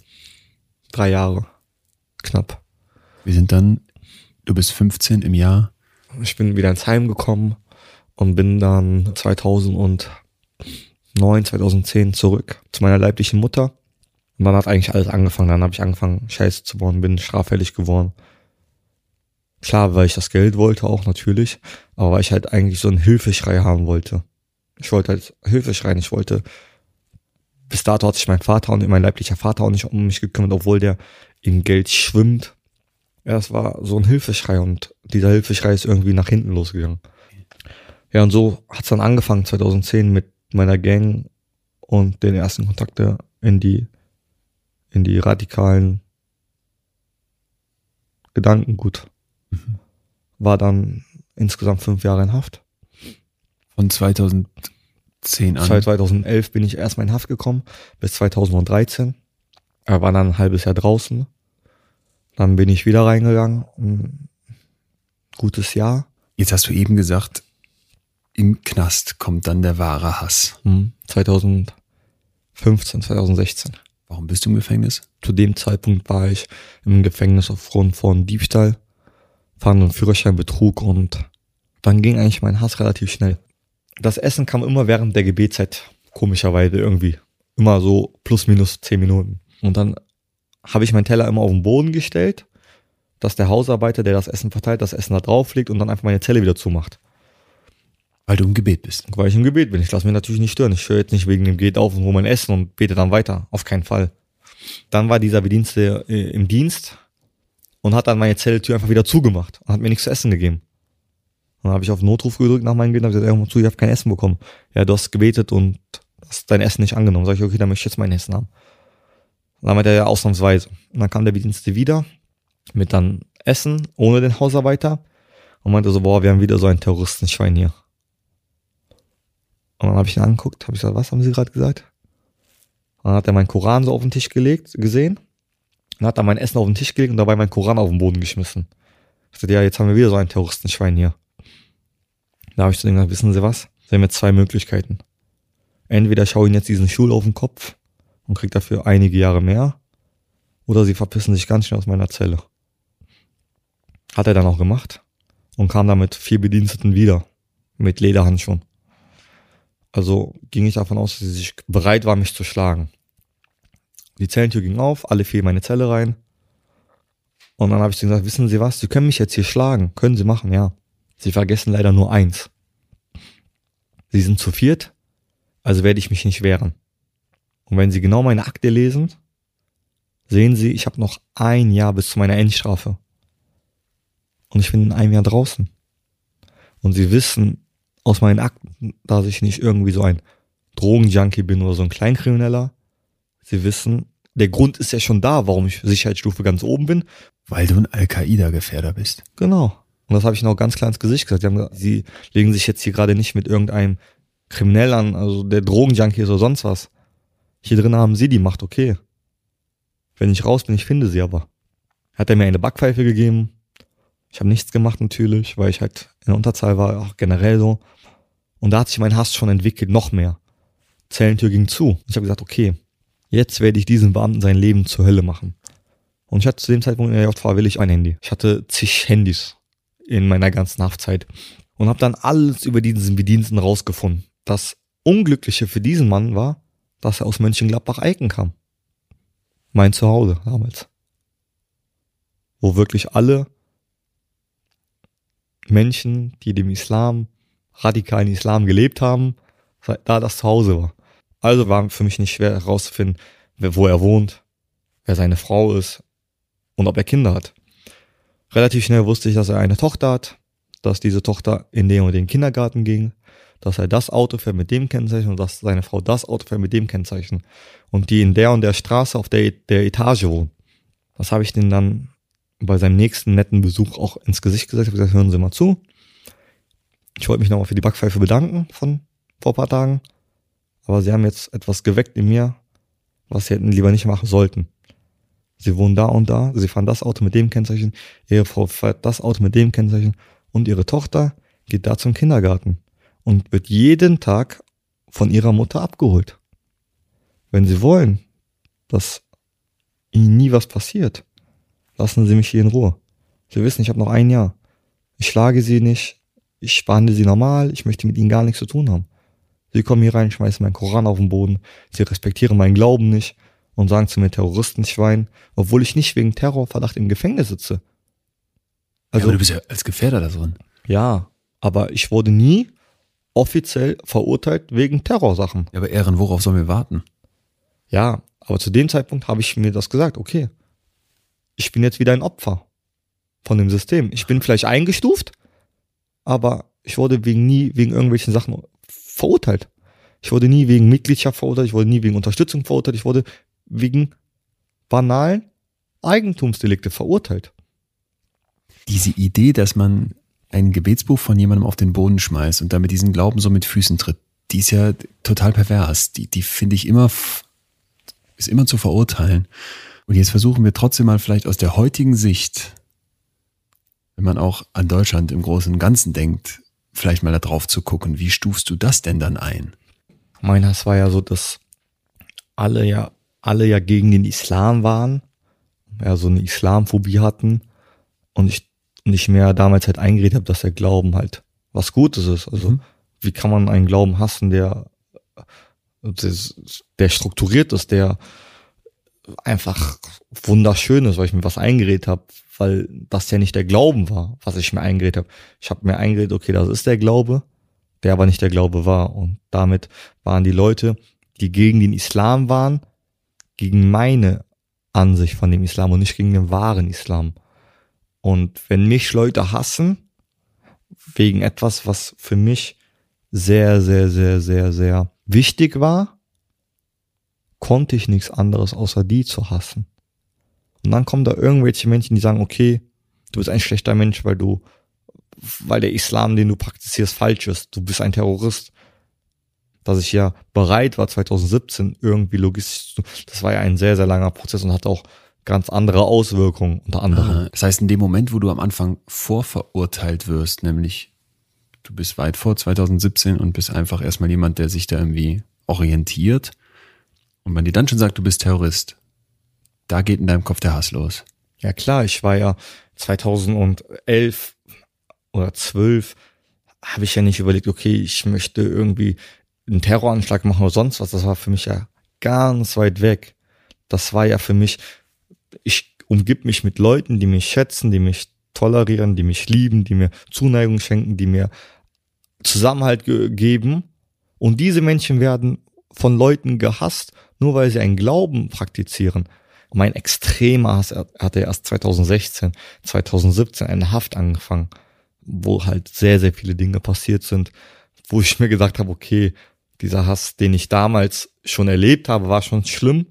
B: Drei Jahre. Knapp.
A: Wir sind dann, du bist 15 im Jahr.
B: Ich bin wieder ins Heim gekommen und bin dann 2009, 2010 zurück zu meiner leiblichen Mutter. Und dann hat eigentlich alles angefangen. Dann habe ich angefangen, Scheiße zu bauen, bin straffällig geworden. Klar, weil ich das Geld wollte auch natürlich, aber weil ich halt eigentlich so einen Hilfeschrei haben wollte. Ich wollte halt Hilfeschreien, ich wollte, bis dato hat sich mein Vater und mein leiblicher Vater auch nicht um mich gekümmert, obwohl der in Geld schwimmt. Ja, es war so ein Hilfeschrei und dieser Hilfeschrei ist irgendwie nach hinten losgegangen. Ja, und so hat's dann angefangen 2010 mit meiner Gang und den ersten Kontakte in die, in die radikalen Gedankengut. Mhm. War dann insgesamt fünf Jahre in Haft.
A: Von 2010 an?
B: Seit 2011 bin ich erstmal in Haft gekommen, bis 2013. Er war dann ein halbes Jahr draußen. Dann bin ich wieder reingegangen. Ein gutes Jahr.
A: Jetzt hast du eben gesagt, im Knast kommt dann der wahre Hass.
B: 2015, 2016.
A: Warum bist du im Gefängnis?
B: Zu dem Zeitpunkt war ich im Gefängnis aufgrund von Diebstahl, Fahren und Führerscheinbetrug und dann ging eigentlich mein Hass relativ schnell. Das Essen kam immer während der Gebetszeit, komischerweise irgendwie. Immer so plus minus zehn Minuten. Und dann habe ich meinen Teller immer auf den Boden gestellt, dass der Hausarbeiter, der das Essen verteilt, das Essen da drauf legt und dann einfach meine Zelle wieder zumacht.
A: Weil du im Gebet bist.
B: Weil ich im Gebet bin. Ich lasse mich natürlich nicht stören. Ich höre jetzt nicht wegen dem Gebet auf und hole mein Essen und bete dann weiter. Auf keinen Fall. Dann war dieser Bedienste äh, im Dienst und hat dann meine Zelltür einfach wieder zugemacht und hat mir nichts zu essen gegeben. dann habe ich auf Notruf gedrückt nach meinem Gebet und gesagt, ey, zu, ich habe kein Essen bekommen. Ja, du hast gebetet und hast dein Essen nicht angenommen. Sag ich, okay, dann möchte ich jetzt mein Essen haben. Dann meinte er ja ausnahmsweise. Und dann kam der Bedienste wieder mit dann Essen ohne den Hausarbeiter und meinte so, boah, wir haben wieder so ein Terroristenschwein hier. Und dann habe ich ihn angeguckt, habe ich gesagt, was haben Sie gerade gesagt? Und dann hat er meinen Koran so auf den Tisch gelegt, gesehen und hat dann mein Essen auf den Tisch gelegt und dabei meinen Koran auf den Boden geschmissen. Ich sagte, ja, jetzt haben wir wieder so ein Terroristenschwein hier. Da habe ich zu ihm gesagt, wissen Sie was? Sie haben jetzt zwei Möglichkeiten. Entweder schaue ich Ihnen jetzt diesen Stuhl auf den Kopf und kriege dafür einige Jahre mehr, oder Sie verpissen sich ganz schnell aus meiner Zelle. Hat er dann auch gemacht und kam dann mit vier Bediensteten wieder, mit Lederhandschuhen. Also ging ich davon aus, dass sie sich bereit war, mich zu schlagen. Die Zellentür ging auf, alle fielen in meine Zelle rein. Und dann habe ich gesagt, wissen Sie was, Sie können mich jetzt hier schlagen. Können Sie machen, ja. Sie vergessen leider nur eins. Sie sind zu viert, also werde ich mich nicht wehren. Und wenn Sie genau meine Akte lesen, sehen Sie, ich habe noch ein Jahr bis zu meiner Endstrafe. Und ich bin in einem Jahr draußen. Und Sie wissen aus meinen Akten, dass ich nicht irgendwie so ein Drogenjunkie bin oder so ein Kleinkrimineller. Sie wissen, der Grund ist ja schon da, warum ich Sicherheitsstufe ganz oben bin.
A: Weil du ein Al-Qaida-Gefährder bist.
B: Genau. Und das habe ich noch ganz klar ins Gesicht gesagt. Sie, haben gesagt, sie legen sich jetzt hier gerade nicht mit irgendeinem Kriminell an, also der Drogenjunkie ist oder sonst was. Hier drin haben sie die Macht, okay. Wenn ich raus bin, ich finde sie aber. Hat er mir eine Backpfeife gegeben. Ich habe nichts gemacht natürlich, weil ich halt in der Unterzahl war, auch generell so. Und da hat sich mein Hass schon entwickelt, noch mehr. Zellentür ging zu. Ich habe gesagt, okay, jetzt werde ich diesen Beamten sein Leben zur Hölle machen. Und ich hatte zu dem Zeitpunkt in der JV will ich ein Handy. Ich hatte zig Handys in meiner ganzen Haftzeit und habe dann alles über diesen Bediensten rausgefunden. Das Unglückliche für diesen Mann war, dass er aus Mönchengladbach-Eiken kam. Mein Zuhause damals. Wo wirklich alle Menschen, die dem Islam, radikalen Islam gelebt haben, da das Zuhause war. Also war für mich nicht schwer herauszufinden, wo er wohnt, wer seine Frau ist und ob er Kinder hat. Relativ schnell wusste ich, dass er eine Tochter hat, dass diese Tochter in den und den Kindergarten ging, dass er das Auto fährt mit dem Kennzeichen und dass seine Frau das Auto fährt mit dem Kennzeichen und die in der und der Straße auf der, der Etage wohnen. Das habe ich denen dann bei seinem nächsten netten Besuch auch ins Gesicht gesagt. Ich habe gesagt, hören Sie mal zu. Ich wollte mich nochmal für die Backpfeife bedanken von vor paar Tagen. Aber sie haben jetzt etwas geweckt in mir, was sie hätten lieber nicht machen sollten. Sie wohnen da und da, sie fahren das Auto mit dem Kennzeichen, ihre Frau fährt das Auto mit dem Kennzeichen und ihre Tochter geht da zum Kindergarten und wird jeden Tag von ihrer Mutter abgeholt. Wenn sie wollen, dass ihnen nie was passiert, lassen sie mich hier in Ruhe. Sie wissen, ich habe noch ein Jahr. Ich schlage sie nicht, ich behandle sie normal, ich möchte mit ihnen gar nichts zu tun haben. Sie kommen hier rein, schmeißen meinen Koran auf den Boden, sie respektieren meinen Glauben nicht und sagen zu mir Terroristenschwein, obwohl ich nicht wegen Terrorverdacht im Gefängnis sitze.
A: Also, ja, aber du bist ja als Gefährder da drin.
B: Ja, aber ich wurde nie offiziell verurteilt wegen Terrorsachen.
A: Ja, aber Ehren, worauf sollen wir warten?
B: Ja, aber zu dem Zeitpunkt habe ich mir das gesagt, okay, ich bin jetzt wieder ein Opfer von dem System. Ich bin vielleicht eingestuft, aber ich wurde wegen nie wegen irgendwelchen Sachen verurteilt. Ich wurde nie wegen Mitgliedschaft verurteilt, ich wurde nie wegen Unterstützung verurteilt, ich wurde wegen banalen Eigentumsdelikte verurteilt.
A: Diese Idee, dass man ein Gebetsbuch von jemandem auf den Boden schmeißt und damit diesen Glauben so mit Füßen tritt, die ist ja total pervers. Die, die finde ich immer, ist immer zu verurteilen. Und jetzt versuchen wir trotzdem mal vielleicht aus der heutigen Sicht, wenn man auch an Deutschland im Großen und Ganzen denkt, vielleicht mal da drauf zu gucken. Wie stufst du das denn dann ein?
B: Mein Hass war ja so, dass alle ja, alle ja gegen den Islam waren, ja, so eine Islamphobie hatten und ich nicht mehr damals halt eingeredet habe, dass der Glauben halt was Gutes ist. Also, mhm. wie kann man einen Glauben hassen, der, der strukturiert ist, der einfach wunderschön ist, weil ich mir was eingeredet habe, weil das ja nicht der Glauben war, was ich mir eingeredet habe. Ich habe mir eingeredet, okay, das ist der Glaube, der aber nicht der Glaube war. Und damit waren die Leute, die gegen den Islam waren, gegen meine Ansicht von dem Islam und nicht gegen den wahren Islam. Und wenn mich Leute hassen, wegen etwas, was für mich sehr, sehr, sehr, sehr, sehr wichtig war, konnte ich nichts anderes außer die zu hassen. Und dann kommen da irgendwelche Menschen, die sagen, okay, du bist ein schlechter Mensch, weil du, weil der Islam, den du praktizierst, falsch ist. Du bist ein Terrorist. Dass ich ja bereit war, 2017 irgendwie logistisch zu, das war ja ein sehr, sehr langer Prozess und hat auch ganz andere Auswirkungen unter anderem.
A: Das heißt, in dem Moment, wo du am Anfang vorverurteilt wirst, nämlich du bist weit vor 2017 und bist einfach erstmal jemand, der sich da irgendwie orientiert, und man dir dann schon sagt, du bist Terrorist, da geht in deinem Kopf der Hass los.
B: Ja klar, ich war ja 2011 oder 12 habe ich ja nicht überlegt, okay, ich möchte irgendwie einen Terroranschlag machen oder sonst was. Das war für mich ja ganz weit weg. Das war ja für mich, ich umgib mich mit Leuten, die mich schätzen, die mich tolerieren, die mich lieben, die mir Zuneigung schenken, die mir Zusammenhalt ge geben. Und diese Menschen werden von Leuten gehasst, nur weil sie einen Glauben praktizieren. Mein extremer Hass hatte erst 2016, 2017 eine Haft angefangen, wo halt sehr, sehr viele Dinge passiert sind, wo ich mir gesagt habe, okay, dieser Hass, den ich damals schon erlebt habe, war schon schlimm,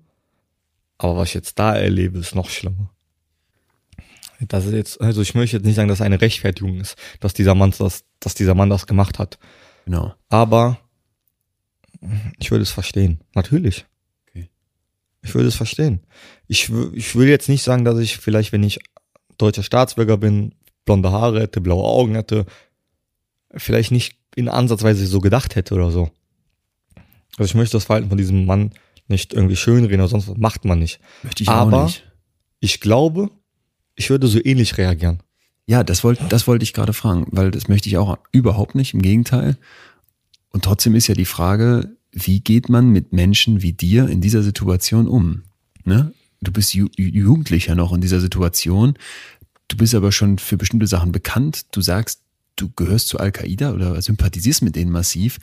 B: aber was ich jetzt da erlebe, ist noch schlimmer. Das ist jetzt, also ich möchte jetzt nicht sagen, dass eine Rechtfertigung ist, dass dieser Mann das, dass dieser Mann das gemacht hat.
A: Genau.
B: Aber ich würde es verstehen. Natürlich. Ich würde es verstehen. Ich, ich will jetzt nicht sagen, dass ich vielleicht, wenn ich deutscher Staatsbürger bin, blonde Haare hätte, blaue Augen hätte, vielleicht nicht in Ansatzweise so gedacht hätte oder so. Also ich möchte das Verhalten von diesem Mann nicht irgendwie schönreden oder sonst was, macht man nicht.
A: Möchte ich
B: Aber
A: auch nicht.
B: ich glaube, ich würde so ähnlich reagieren.
A: Ja, das wollte das wollte ich gerade fragen, weil das möchte ich auch überhaupt nicht, im Gegenteil. Und trotzdem ist ja die Frage, wie geht man mit Menschen wie dir in dieser Situation um? Ne? Du bist Ju Jugendlicher noch in dieser Situation. Du bist aber schon für bestimmte Sachen bekannt. Du sagst, du gehörst zu Al-Qaida oder sympathisierst mit denen massiv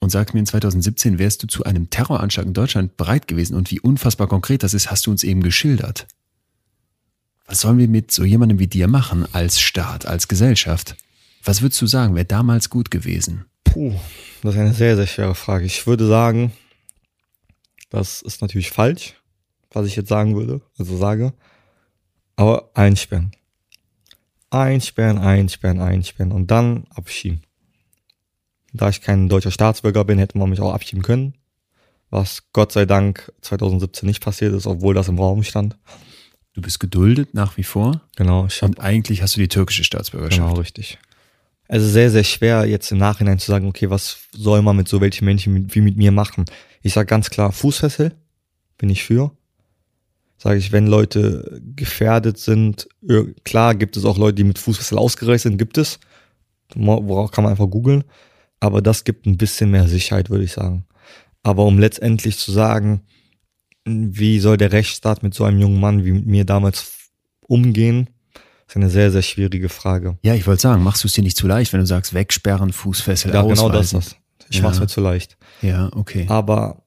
A: und sagst mir in 2017 wärst du zu einem Terroranschlag in Deutschland bereit gewesen und wie unfassbar konkret das ist, hast du uns eben geschildert. Was sollen wir mit so jemandem wie dir machen als Staat, als Gesellschaft? Was würdest du sagen, wäre damals gut gewesen?
B: Puh, das ist eine sehr, sehr schwere Frage. Ich würde sagen, das ist natürlich falsch, was ich jetzt sagen würde, also sage. Aber einsperren. Einsperren, einsperren, einsperren und dann abschieben. Da ich kein deutscher Staatsbürger bin, hätte man mich auch abschieben können. Was Gott sei Dank 2017 nicht passiert ist, obwohl das im Raum stand.
A: Du bist geduldet nach wie vor
B: Genau, ich habe
A: und eigentlich hast du die türkische Staatsbürgerschaft.
B: Genau, richtig. Also sehr, sehr schwer jetzt im Nachhinein zu sagen, okay, was soll man mit so welchen Menschen wie mit mir machen? Ich sage ganz klar, Fußfessel bin ich für. Sage ich, wenn Leute gefährdet sind, klar gibt es auch Leute, die mit Fußfessel ausgereist sind, gibt es. Worauf kann man einfach googeln. Aber das gibt ein bisschen mehr Sicherheit, würde ich sagen. Aber um letztendlich zu sagen, wie soll der Rechtsstaat mit so einem jungen Mann wie mit mir damals umgehen, ist eine sehr, sehr schwierige Frage.
A: Ja, ich wollte sagen, machst du es dir nicht zu leicht, wenn du sagst, wegsperren, Fußfessel,
B: Ja, genau das
A: ausweisen?
B: ist das. Ich
A: Ja.
B: mach's mir zu leicht.
A: Ja, okay.
B: Aber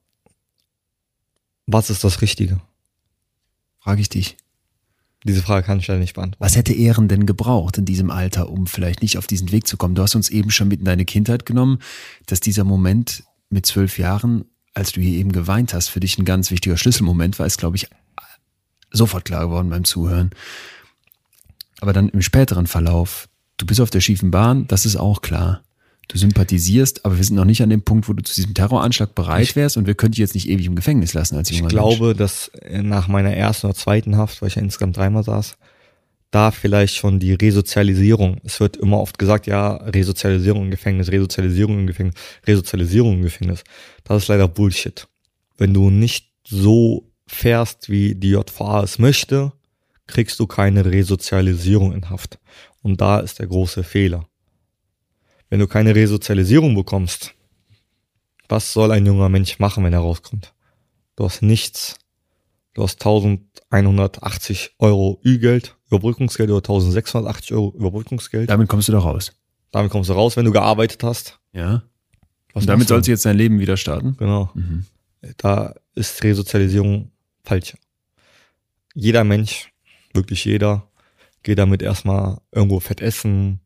B: was ist das Richtige?
A: Frage ich dich.
B: Diese Frage kann ich leider nicht beantworten.
A: Was hätte Ehren denn gebraucht in diesem Alter, um vielleicht nicht auf diesen Weg zu kommen? Du hast uns eben schon mit in deine Kindheit genommen, dass dieser Moment mit zwölf Jahren, als du hier eben geweint hast, für dich ein ganz wichtiger Schlüsselmoment war, ist, glaube ich, sofort klar geworden beim Zuhören. Aber dann im späteren Verlauf, du bist auf der schiefen Bahn, das ist auch klar. Du sympathisierst, aber wir sind noch nicht an dem Punkt, wo du zu diesem Terroranschlag bereit wärst und wir können dich jetzt nicht ewig im Gefängnis lassen als
B: Ich
A: junger
B: glaube, dass äh, nach meiner ersten oder zweiten Haft, weil ich ja insgesamt dreimal saß, da vielleicht schon die Resozialisierung. Es wird immer oft gesagt, ja, Resozialisierung im Gefängnis, Resozialisierung im Gefängnis, Resozialisierung im Gefängnis. Das ist leider Bullshit. Wenn du nicht so fährst, wie die JVA es möchte, kriegst du keine Resozialisierung in Haft. Und da ist der große Fehler. Wenn du keine Resozialisierung bekommst, was soll ein junger Mensch machen, wenn er rauskommt? Du hast nichts. Du hast 1180 Euro Ü-Geld, Überbrückungsgeld oder 1680 Euro Überbrückungsgeld.
A: Damit kommst du da raus.
B: Damit kommst du raus, wenn du gearbeitet hast.
A: Ja.
B: Was
A: Und damit sollst du jetzt dein Leben wieder starten.
B: Genau.
A: Mhm.
B: Da ist Resozialisierung falsch. Jeder Mensch, wirklich jeder, geht damit erstmal irgendwo fett essen,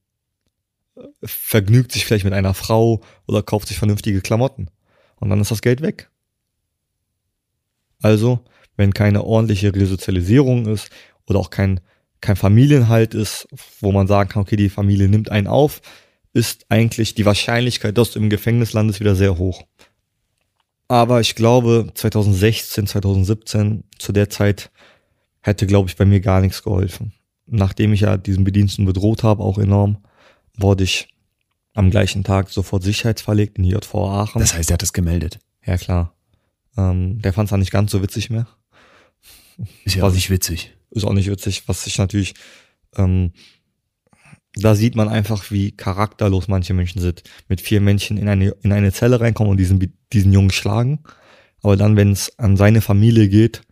B: vergnügt sich vielleicht mit einer Frau oder kauft sich vernünftige Klamotten. Und dann ist das Geld weg. Also, wenn keine ordentliche Resozialisierung ist oder auch kein, kein Familienhalt ist, wo man sagen kann, okay, die Familie nimmt einen auf, ist eigentlich die Wahrscheinlichkeit, dass du im Gefängnis landest, wieder sehr hoch. Aber ich glaube, 2016, 2017, zu der Zeit, hätte, glaube ich, bei mir gar nichts geholfen. Nachdem ich ja diesen Bediensten bedroht habe, auch enorm, wurde ich am gleichen Tag sofort sicherheitsverlegt in die JVA Aachen.
A: Das heißt, er hat es gemeldet.
B: ja, klar. Ähm, der fand es dann nicht ganz so witzig mehr.
A: Ist ja
B: Was
A: auch nicht witzig.
B: Ist auch nicht witzig, was ich natürlich, ähm, da sieht man einfach, wie charakterlos manche Menschen sind. Mit vier Menschen in eine, in eine Zelle reinkommen und diesen, diesen Jungen schlagen. Aber dann, wenn es an seine Familie geht,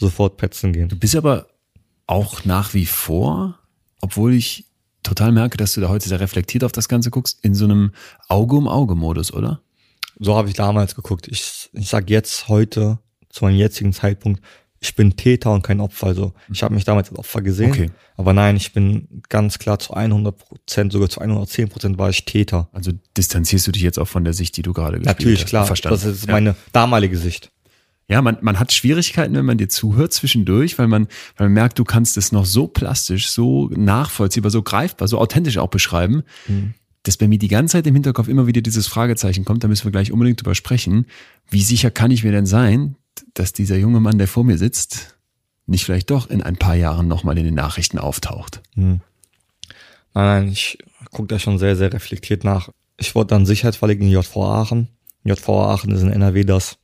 B: sofort petzen gehen.
A: Du bist aber auch nach wie vor, obwohl ich total merke, dass du da heute sehr reflektiert auf das Ganze guckst, in so einem Auge-um-Auge-Modus, oder?
B: So habe ich damals geguckt. Ich, ich sag jetzt heute, zu meinem jetzigen Zeitpunkt, ich bin Täter und kein Opfer. Also ich habe mich damals als Opfer gesehen.
A: Okay.
B: Aber nein, ich bin ganz klar zu 100 Prozent, sogar zu 110 Prozent war ich Täter.
A: Also distanzierst du dich jetzt auch von der Sicht, die du gerade gespielt
B: Natürlich,
A: hast.
B: klar.
A: Verstanden.
B: Das ist
A: ja.
B: meine damalige Sicht.
A: Ja, man, man hat Schwierigkeiten, wenn man dir zuhört zwischendurch, weil man, weil man merkt, du kannst es noch so plastisch, so nachvollziehbar, so greifbar, so authentisch auch beschreiben, dass bei mir die ganze Zeit im Hinterkopf immer wieder dieses Fragezeichen kommt, da müssen wir gleich unbedingt drüber sprechen. Wie sicher kann ich mir denn sein, dass dieser junge Mann, der vor mir sitzt, nicht vielleicht doch in ein paar Jahren nochmal in den Nachrichten auftaucht?
B: Nein, nein, ich gucke da schon sehr, sehr reflektiert nach. Ich wurde dann sicherheitsverlegt in JV Aachen. JV Aachen ist in NRW das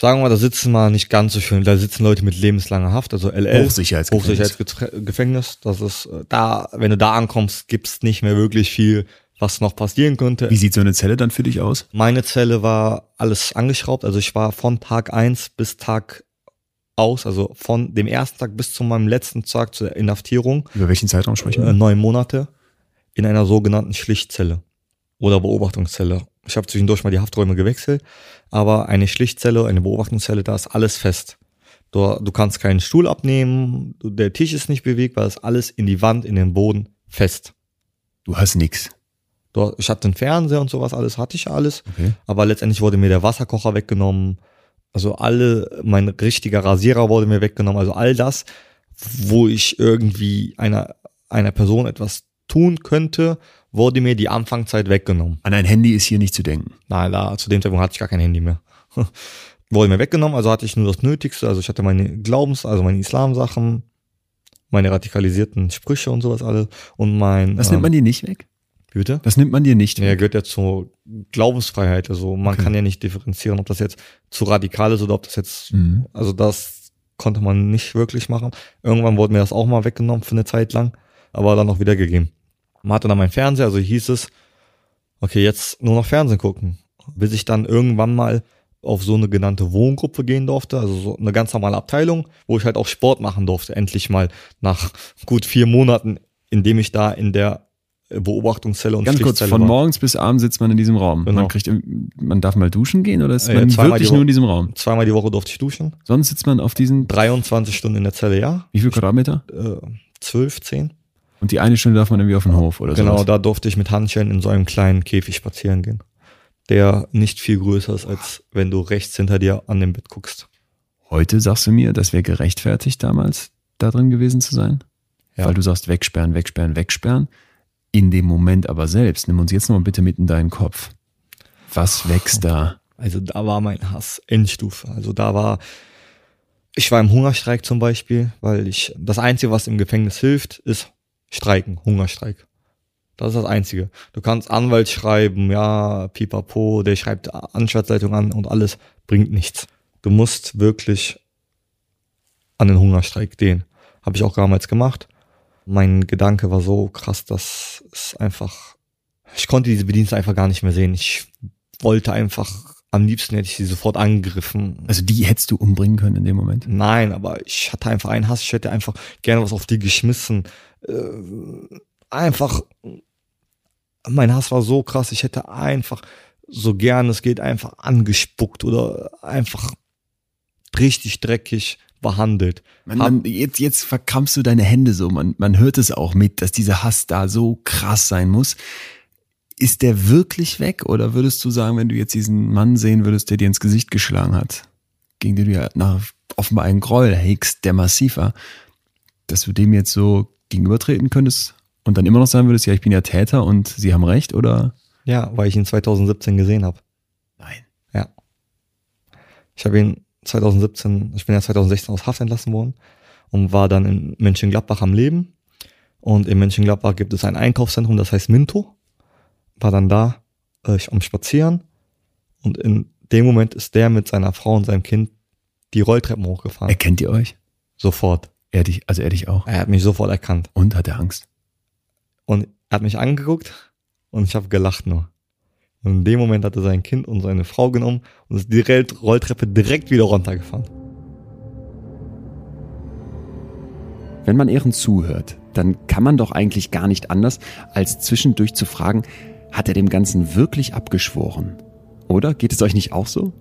B: sagen wir mal, da sitzen mal nicht ganz so schön, da sitzen Leute mit lebenslanger Haft, also LL.
A: Hochsicherheitsgefängnis.
B: Hochsicherheitsgefängnis. Das ist äh, da, wenn du da ankommst, gibt's nicht mehr wirklich viel, was noch passieren könnte.
A: Wie sieht so eine Zelle dann für dich aus?
B: Meine Zelle war alles angeschraubt, also ich war von Tag eins bis Tag aus, also von dem ersten Tag bis zu meinem letzten Tag zur Inhaftierung.
A: Über welchen Zeitraum sprechen wir?
B: Äh, neun Monate in einer sogenannten Schlichtzelle oder Beobachtungszelle. Ich habe zwischendurch mal die Hafträume gewechselt, aber eine Schlichtzelle, eine Beobachtungszelle, da ist alles fest. Du, du kannst keinen Stuhl abnehmen, der Tisch ist nicht bewegt, weil es alles in die Wand, in den Boden fest.
A: Du hast.
B: Du, ich hatte einen Fernseher und sowas, alles hatte ich alles. Okay. Aber letztendlich wurde mir der Wasserkocher weggenommen. Also alle, mein richtiger Rasierer wurde mir weggenommen. Also all das, wo ich irgendwie einer, einer Person etwas tun könnte, wurde mir die Anfangszeit weggenommen.
A: An ein Handy ist hier nicht zu denken.
B: Nein, da, zu dem Zeitpunkt hatte ich gar kein Handy mehr. wurde mir weggenommen, also hatte ich nur das Nötigste. Also ich hatte meine Glaubens-, also meine Islam-Sachen, meine radikalisierten Sprüche und sowas alles und mein.
A: Das ähm, nimmt man dir nicht weg?
B: Bitte?
A: Das nimmt man dir nicht
B: weg. Ja, gehört ja zur Glaubensfreiheit. Also man okay. kann ja nicht differenzieren, ob das jetzt zu radikal ist oder ob das jetzt, mhm. also das konnte man nicht wirklich machen. Irgendwann wurde mir das auch mal weggenommen für eine Zeit lang, aber dann auch wieder gegeben. Man hatte dann meinen Fernseher, also hieß es, okay, jetzt nur noch Fernsehen gucken. Bis ich dann irgendwann mal auf so eine genannte Wohngruppe gehen durfte, also so eine ganz normale Abteilung, wo ich halt auch Sport machen durfte, endlich mal nach gut vier Monaten, indem ich da in der Beobachtungszelle und
A: Ganz kurz, von war. morgens bis abends sitzt man in diesem Raum. Genau. Man kriegt, man darf mal duschen gehen oder ist man wirklich nur in diesem Raum?
B: Zweimal die Woche durfte ich duschen.
A: Sonst sitzt man auf diesen
B: 23 Stunden in der Zelle, ja.
A: Wie viel Quadratmeter?
B: Äh, 12, 10.
A: Und die eine Stunde darf man irgendwie auf den Hof oder so.
B: Genau, sowas. da durfte ich mit Handschellen in so einem kleinen Käfig spazieren gehen. Der nicht viel größer ist, als wenn du rechts hinter dir an dem Bett guckst.
A: Heute sagst du mir, das wäre gerechtfertigt, damals da drin gewesen zu sein? Ja. Weil du sagst, wegsperren, wegsperren, wegsperren. In dem Moment aber selbst, nimm uns jetzt noch mal bitte mit in deinen Kopf. Was wächst da?
B: Also da war mein Hass Endstufe. Also da war, ich war im Hungerstreik zum Beispiel, weil ich, das Einzige, was im Gefängnis hilft, ist Streiken, Hungerstreik. Das ist das Einzige. Du kannst Anwalt schreiben, ja, pipapo, der schreibt Anschwärzleitung an und alles bringt nichts. Du musst wirklich an den Hungerstreik gehen. Habe ich auch damals gemacht. Mein Gedanke war so krass, dass es einfach, ich konnte diese Bedienste einfach gar nicht mehr sehen. Ich wollte einfach, am liebsten hätte ich sie sofort angegriffen.
A: Also die hättest du umbringen können in dem Moment?
B: Nein, aber ich hatte einfach einen Hass. Ich hätte einfach gerne was auf die geschmissen äh, einfach, mein Hass war so krass, ich hätte einfach, so gern es geht, einfach angespuckt oder einfach richtig dreckig behandelt.
A: Man, man, jetzt, jetzt verkrampfst du deine Hände so, man, man hört es auch mit, dass dieser Hass da so krass sein muss. Ist der wirklich weg oder würdest du sagen, wenn du jetzt diesen Mann sehen würdest, der dir ins Gesicht geschlagen hat, gegen den du ja nach offenbar einen Groll hegst, der massiv war, dass du dem jetzt so gegenübertreten könntest und dann immer noch sagen würdest, ja, ich bin ja Täter und sie haben recht, oder?
B: Ja, weil ich ihn 2017 gesehen habe.
A: Nein.
B: Ja. Ich habe ihn 2017, ich bin ja 2016 aus Haft entlassen worden und war dann in Mönchengladbach am Leben. Und in Mönchengladbach gibt es ein Einkaufszentrum, das heißt Minto. War dann da äh, am Spazieren und in dem Moment ist der mit seiner Frau und seinem Kind die Rolltreppen hochgefahren.
A: Erkennt ihr euch?
B: Sofort.
A: Er dich, also er dich auch.
B: Er hat mich sofort erkannt.
A: Und hat er Angst?
B: Und er hat mich angeguckt und ich habe gelacht nur. Und in dem Moment hat er sein Kind und seine Frau genommen und ist die Rolltreppe direkt wieder runtergefahren.
A: Wenn man Ehren zuhört, dann kann man doch eigentlich gar nicht anders, als zwischendurch zu fragen, hat er dem Ganzen wirklich abgeschworen? Oder? Geht es euch nicht auch so?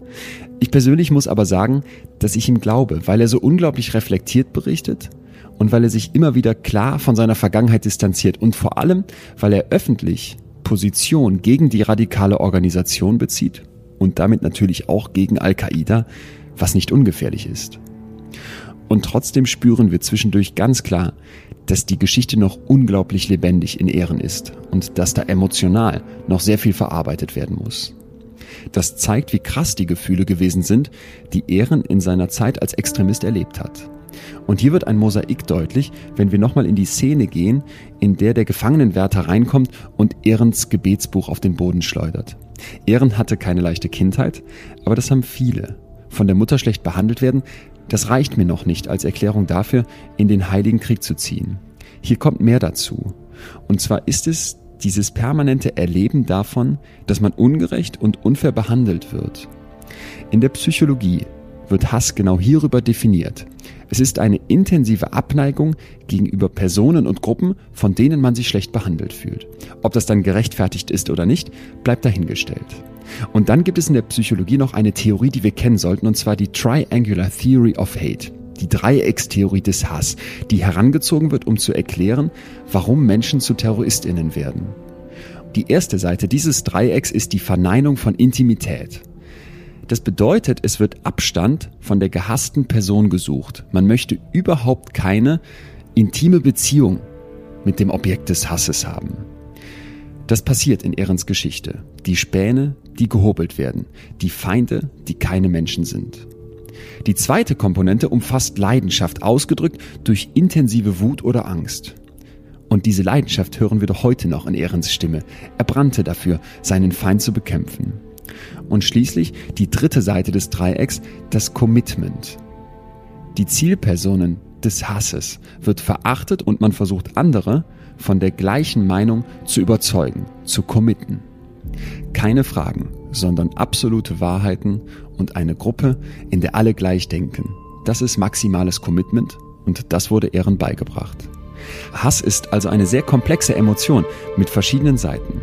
A: Ich persönlich muss aber sagen, dass ich ihm glaube, weil er so unglaublich reflektiert berichtet und weil er sich immer wieder klar von seiner Vergangenheit distanziert und vor allem, weil er öffentlich Position gegen die radikale Organisation bezieht und damit natürlich auch gegen Al-Qaida, was nicht ungefährlich ist. Und trotzdem spüren wir zwischendurch ganz klar, dass die Geschichte noch unglaublich lebendig in Ehren ist und dass da emotional noch sehr viel verarbeitet werden muss. Das zeigt, wie krass die Gefühle gewesen sind, die Ehren in seiner Zeit als Extremist erlebt hat. Und hier wird ein Mosaik deutlich, wenn wir nochmal in die Szene gehen, in der der Gefangenenwärter reinkommt und Ehrens Gebetsbuch auf den Boden schleudert. Ehren hatte keine leichte Kindheit, aber das haben viele. Von der Mutter schlecht behandelt werden, das reicht mir noch nicht als Erklärung dafür, in den Heiligen Krieg zu ziehen. Hier kommt mehr dazu. Und zwar ist es dieses permanente Erleben davon, dass man ungerecht und unfair behandelt wird. In der Psychologie wird Hass genau hierüber definiert. Es ist eine intensive Abneigung gegenüber Personen und Gruppen, von denen man sich schlecht behandelt fühlt. Ob das dann gerechtfertigt ist oder nicht, bleibt dahingestellt. Und dann gibt es in der Psychologie noch eine Theorie, die wir kennen sollten, und zwar die Triangular Theory of Hate, die Dreieckstheorie des Hass, die herangezogen wird, um zu erklären, warum Menschen zu Terroristinnen werden. Die erste Seite dieses Dreiecks ist die Verneinung von Intimität. Das bedeutet, es wird Abstand von der gehassten Person gesucht. Man möchte überhaupt keine intime Beziehung mit dem Objekt des Hasses haben. Das passiert in Ehrens Geschichte. Die Späne, die gehobelt werden. Die Feinde, die keine Menschen sind. Die zweite Komponente umfasst Leidenschaft, ausgedrückt durch intensive Wut oder Angst. Und diese Leidenschaft hören wir doch heute noch in Ehrens Stimme. Er brannte dafür, seinen Feind zu bekämpfen. Und schließlich die dritte Seite des Dreiecks, das Commitment. Die Zielpersonen des Hasses wird verachtet und man versucht andere von der gleichen Meinung zu überzeugen, zu committen. Keine Fragen, sondern absolute Wahrheiten und eine Gruppe, in der alle gleich denken. Das ist maximales Commitment und das wurde Ehren beigebracht. Hass ist also eine sehr komplexe Emotion mit verschiedenen Seiten.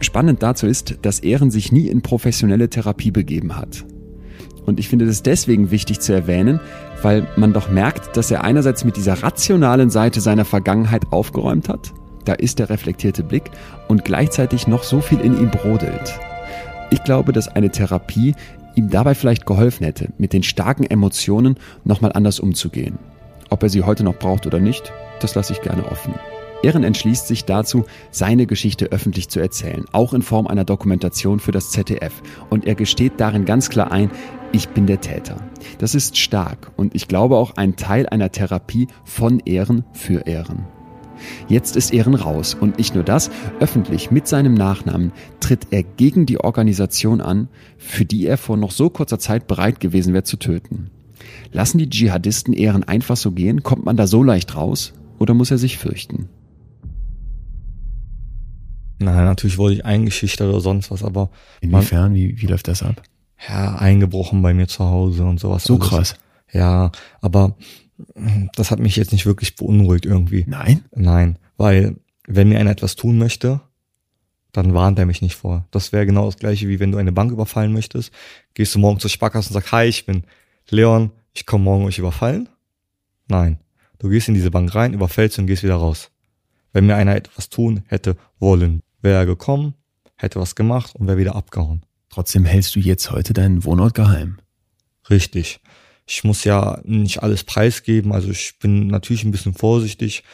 A: Spannend dazu ist, dass Ehren sich nie in professionelle Therapie begeben hat. Und ich finde es deswegen wichtig zu erwähnen, weil man doch merkt, dass er einerseits mit dieser rationalen Seite seiner Vergangenheit aufgeräumt hat, da ist der reflektierte Blick, und gleichzeitig noch so viel in ihm brodelt. Ich glaube, dass eine Therapie ihm dabei vielleicht geholfen hätte, mit den starken Emotionen nochmal anders umzugehen. Ob er sie heute noch braucht oder nicht, das lasse ich gerne offen. Ehren entschließt sich dazu, seine Geschichte öffentlich zu erzählen, auch in Form einer Dokumentation für das ZDF. Und er gesteht darin ganz klar ein, ich bin der Täter. Das ist stark und ich glaube auch ein Teil einer Therapie von Ehren für Ehren. Jetzt ist Ehren raus und nicht nur das, öffentlich mit seinem Nachnamen tritt er gegen die Organisation an, für die er vor noch so kurzer Zeit bereit gewesen wäre zu töten. Lassen die Dschihadisten Ehren einfach so gehen? Kommt man da so leicht raus? Oder muss er sich fürchten?
B: Nein, natürlich wurde ich eingeschüchtert oder sonst was, aber.
A: Inwiefern? wie, wie läuft das ab?
B: Ja, eingebrochen bei mir zu Hause und sowas.
A: So alles. krass.
B: Ja, aber das hat mich jetzt nicht wirklich beunruhigt irgendwie.
A: Nein?
B: Nein, weil wenn mir einer etwas tun möchte, dann warnt er mich nicht vor. Das wäre genau das gleiche, wie wenn du eine Bank überfallen möchtest. Gehst du morgen zur Sparkasse und sagst, hi, ich bin Leon, ich komme morgen euch überfallen? Nein. Du gehst in diese Bank rein, überfällst und gehst wieder raus. Wenn mir einer etwas tun hätte wollen, wäre er gekommen, hätte was gemacht und wäre wieder abgehauen.
A: Trotzdem hältst du jetzt heute deinen Wohnort geheim.
B: Richtig. Ich muss ja nicht alles preisgeben, also ich bin natürlich ein bisschen vorsichtig,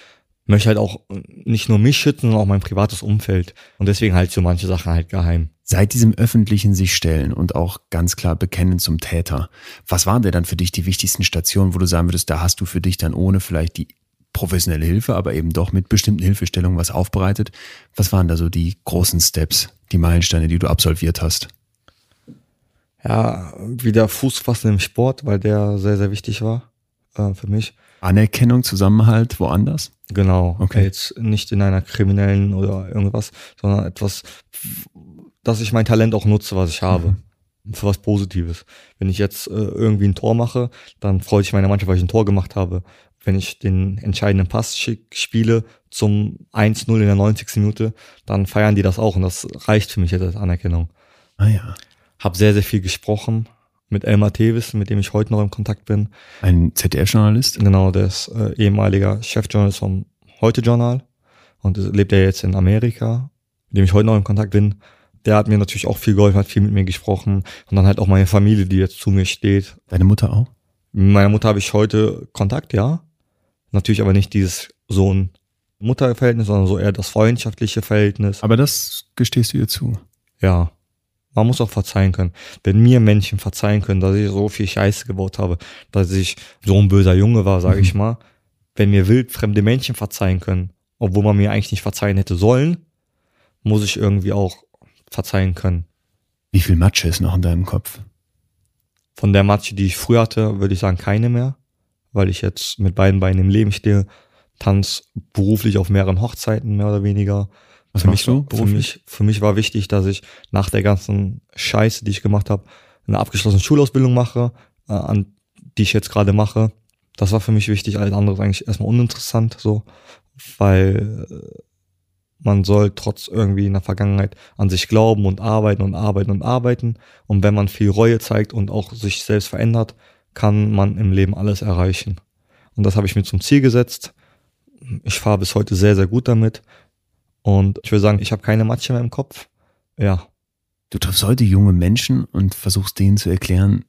B: möchte halt auch nicht nur mich schützen, sondern auch mein privates Umfeld. Und deswegen halt so manche Sachen halt geheim.
A: Seit diesem öffentlichen sich stellen und auch ganz klar bekennen zum Täter, was waren denn dann für dich die wichtigsten Stationen, wo du sagen würdest, da hast du für dich dann ohne vielleicht die professionelle Hilfe, aber eben doch mit bestimmten Hilfestellungen was aufbereitet? Was waren da so die großen Steps, die Meilensteine, die du absolviert hast?
B: Ja, wieder Fuß fassen im Sport, weil der sehr, sehr wichtig war äh, für mich.
A: Anerkennung, Zusammenhalt woanders?
B: Genau. Okay. Jetzt nicht in einer kriminellen oder irgendwas, sondern etwas, dass ich mein Talent auch nutze, was ich habe. Mhm. Für was Positives. Wenn ich jetzt äh, irgendwie ein Tor mache, dann freut sich meine Mannschaft, weil ich ein Tor gemacht habe. Wenn ich den entscheidenden Pass spiele zum 1-0 in der 90. Minute, dann feiern die das auch und das reicht für mich jetzt als Anerkennung.
A: Ah ja
B: habe sehr, sehr viel gesprochen mit Elmar Tevis, mit dem ich heute noch in Kontakt bin.
A: Ein ZDF-Journalist?
B: Genau, der ist äh, ehemaliger Chefjournalist vom Heute-Journal und lebt ja jetzt in Amerika, mit dem ich heute noch in Kontakt bin. Der hat mir natürlich auch viel geholfen, hat viel mit mir gesprochen und dann halt auch meine Familie, die jetzt zu mir steht.
A: Deine Mutter auch?
B: Mit meiner Mutter habe ich heute Kontakt, ja. Natürlich aber nicht dieses Sohn-Mutter-Verhältnis, sondern so eher das freundschaftliche Verhältnis.
A: Aber das gestehst du ihr zu?
B: Ja Man muss auch verzeihen können. Wenn mir Menschen verzeihen können, dass ich so viel Scheiße gebaut habe, dass ich so ein böser Junge war, sage mhm. ich mal. Wenn mir wildfremde Menschen verzeihen können, obwohl man mir eigentlich nicht verzeihen hätte sollen, muss ich irgendwie auch verzeihen können.
A: Wie viel Matsche ist noch in deinem Kopf?
B: Von der Matsche, die ich früher hatte, würde ich sagen keine mehr, weil ich jetzt mit beiden Beinen im Leben stehe, tanz beruflich auf mehreren Hochzeiten mehr oder weniger.
A: Was für mich,
B: du für mich, für mich war wichtig, dass ich nach der ganzen Scheiße, die ich gemacht habe, eine abgeschlossene Schulausbildung mache, äh, an die ich jetzt gerade mache. Das war für mich wichtig. Alles andere ist eigentlich erstmal uninteressant, so, weil äh, man soll trotz irgendwie in der Vergangenheit an sich glauben und arbeiten und arbeiten und arbeiten. Und wenn man viel Reue zeigt und auch sich selbst verändert, kann man im Leben alles erreichen. Und das habe ich mir zum Ziel gesetzt. Ich fahre bis heute sehr, sehr gut damit. Und ich würde sagen, ich habe keine Matsche mehr im Kopf. Ja.
A: Du triffst heute junge Menschen und versuchst denen zu erklären,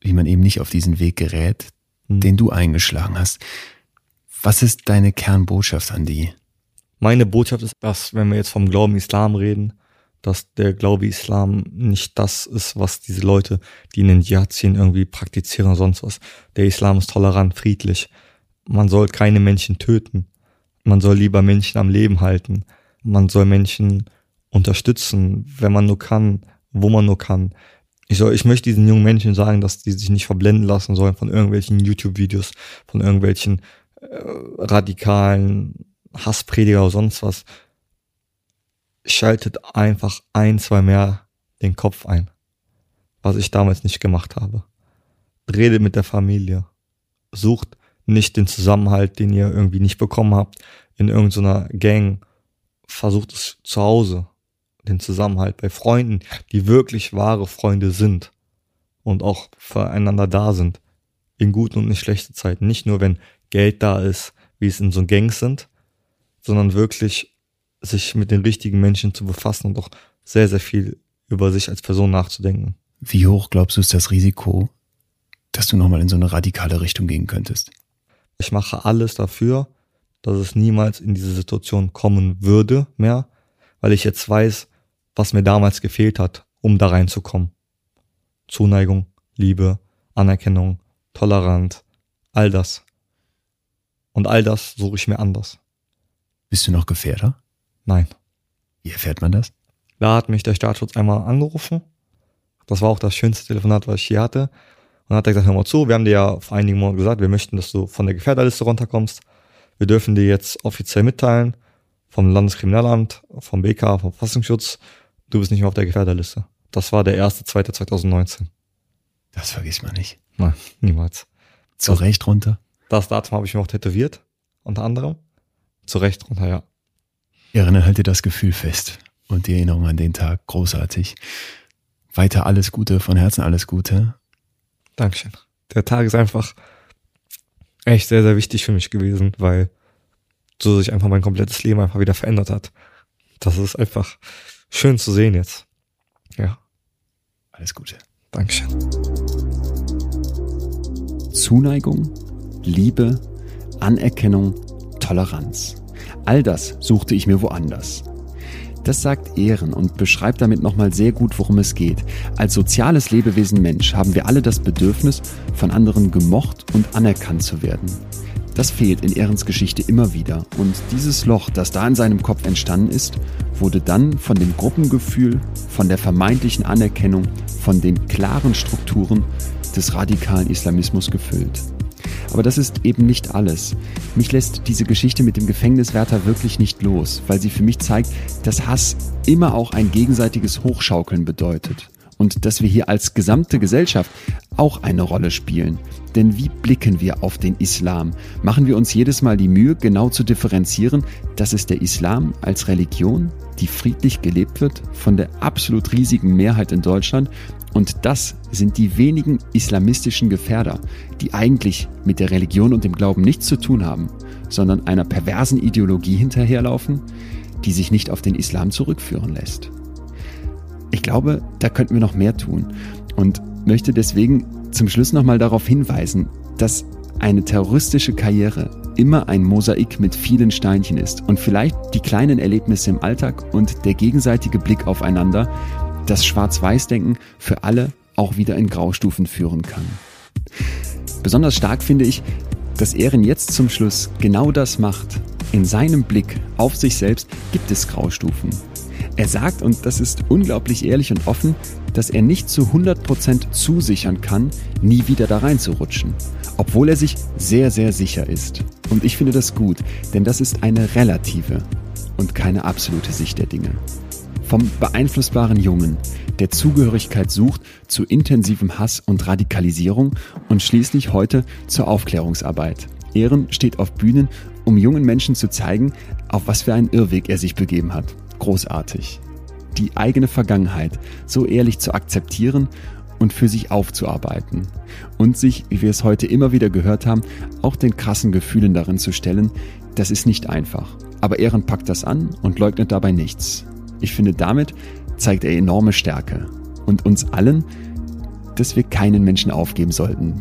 A: wie man eben nicht auf diesen Weg gerät, hm. den du eingeschlagen hast. Was ist deine Kernbotschaft an die?
B: Meine Botschaft ist, dass, wenn wir jetzt vom Glauben Islam reden, dass der Glaube Islam nicht das ist, was diese Leute, die in den Dschihad ziehen, irgendwie praktizieren oder sonst was. Der Islam ist tolerant, friedlich. Man soll keine Menschen töten. Man soll lieber Menschen am Leben halten. Man soll Menschen unterstützen, wenn man nur kann, wo man nur kann. Ich, soll, ich möchte diesen jungen Menschen sagen, dass die sich nicht verblenden lassen sollen von irgendwelchen YouTube-Videos, von irgendwelchen äh, radikalen Hassprediger oder sonst was, schaltet einfach ein, zwei mehr den Kopf ein. Was ich damals nicht gemacht habe. Redet mit der Familie. Sucht nicht den Zusammenhalt, den ihr irgendwie nicht bekommen habt in irgendeiner Gang. Versucht es zu Hause. Den Zusammenhalt bei Freunden, die wirklich wahre Freunde sind und auch füreinander da sind. In guten und nicht schlechten Zeiten. Nicht nur, wenn Geld da ist, wie es in so Gangs sind, sondern wirklich sich mit den richtigen Menschen zu befassen und auch sehr, sehr viel über sich als Person nachzudenken.
A: Wie hoch glaubst du ist das Risiko, dass du nochmal in so eine radikale Richtung gehen könntest?
B: Ich mache alles dafür, dass es niemals in diese Situation kommen würde mehr, weil ich jetzt weiß, was mir damals gefehlt hat, um da reinzukommen. Zuneigung, Liebe, Anerkennung, Toleranz, all das. Und all das suche ich mir anders.
A: Bist du noch Gefährder?
B: Nein.
A: Wie erfährt man das?
B: Da hat mich der Staatsschutz einmal angerufen. Das war auch das schönste Telefonat, was ich hier hatte. Und dann hat er gesagt, hör mal zu, wir haben dir ja vor einigen Monaten gesagt, wir möchten, dass du von der Gefährderliste runterkommst. Wir dürfen dir jetzt offiziell mitteilen, vom Landeskriminalamt, vom BK, vom Verfassungsschutz, du bist nicht mehr auf der Gefährderliste. Das war der 1.2.2019.
A: Das vergisst man nicht.
B: Nein, niemals.
A: Zu das, Recht runter?
B: Das Datum habe ich mir auch tätowiert, unter anderem. Zu Recht drunter, ja.
A: Erinnere halt dir das Gefühl fest und die Erinnerung an den Tag. Großartig. Weiter alles Gute, von Herzen alles Gute.
B: Dankeschön. Der Tag ist einfach echt sehr, sehr wichtig für mich gewesen, weil so sich einfach mein komplettes Leben einfach wieder verändert hat. Das ist einfach schön zu sehen jetzt. Ja.
A: Alles Gute.
B: Dankeschön.
A: Zuneigung, Liebe, Anerkennung Toleranz. All das suchte ich mir woanders. Das sagt Ehren und beschreibt damit nochmal sehr gut, worum es geht. Als soziales Lebewesen Mensch haben wir alle das Bedürfnis, von anderen gemocht und anerkannt zu werden. Das fehlt in Ehrens Geschichte immer wieder und dieses Loch, das da in seinem Kopf entstanden ist, wurde dann von dem Gruppengefühl, von der vermeintlichen Anerkennung, von den klaren Strukturen des radikalen Islamismus gefüllt. Aber das ist eben nicht alles. Mich lässt diese Geschichte mit dem Gefängniswärter wirklich nicht los, weil sie für mich zeigt, dass Hass immer auch ein gegenseitiges Hochschaukeln bedeutet. Und dass wir hier als gesamte Gesellschaft auch eine Rolle spielen. Denn wie blicken wir auf den Islam? Machen wir uns jedes Mal die Mühe, genau zu differenzieren, dass es der Islam als Religion, die friedlich gelebt wird, von der absolut riesigen Mehrheit in Deutschland und das sind die wenigen islamistischen Gefährder, die eigentlich mit der Religion und dem Glauben nichts zu tun haben, sondern einer perversen Ideologie hinterherlaufen, die sich nicht auf den Islam zurückführen lässt. Ich glaube, da könnten wir noch mehr tun und möchte deswegen zum Schluss nochmal darauf hinweisen, dass eine terroristische Karriere immer ein Mosaik mit vielen Steinchen ist und vielleicht die kleinen Erlebnisse im Alltag und der gegenseitige Blick aufeinander das Schwarz-Weiß-Denken für alle auch wieder in Graustufen führen kann. Besonders stark finde ich, dass Ehren jetzt zum Schluss genau das macht. In seinem Blick auf sich selbst gibt es Graustufen. Er sagt, und das ist unglaublich ehrlich und offen, dass er nicht zu 100% zusichern kann, nie wieder da reinzurutschen. Obwohl er sich sehr, sehr sicher ist. Und ich finde das gut, denn das ist eine relative und keine absolute Sicht der Dinge. Vom beeinflussbaren Jungen, der Zugehörigkeit sucht zu intensivem Hass und Radikalisierung und schließlich heute zur Aufklärungsarbeit. Ehren steht auf Bühnen, um jungen Menschen zu zeigen, auf was für einen Irrweg er sich begeben hat. Großartig. Die eigene Vergangenheit so ehrlich zu akzeptieren und für sich aufzuarbeiten. Und sich, wie wir es heute immer wieder gehört haben, auch den krassen Gefühlen darin zu stellen, das ist nicht einfach. Aber Ehren packt das an und leugnet dabei nichts. Ich finde, damit zeigt er enorme Stärke. Und uns allen, dass wir keinen Menschen aufgeben sollten.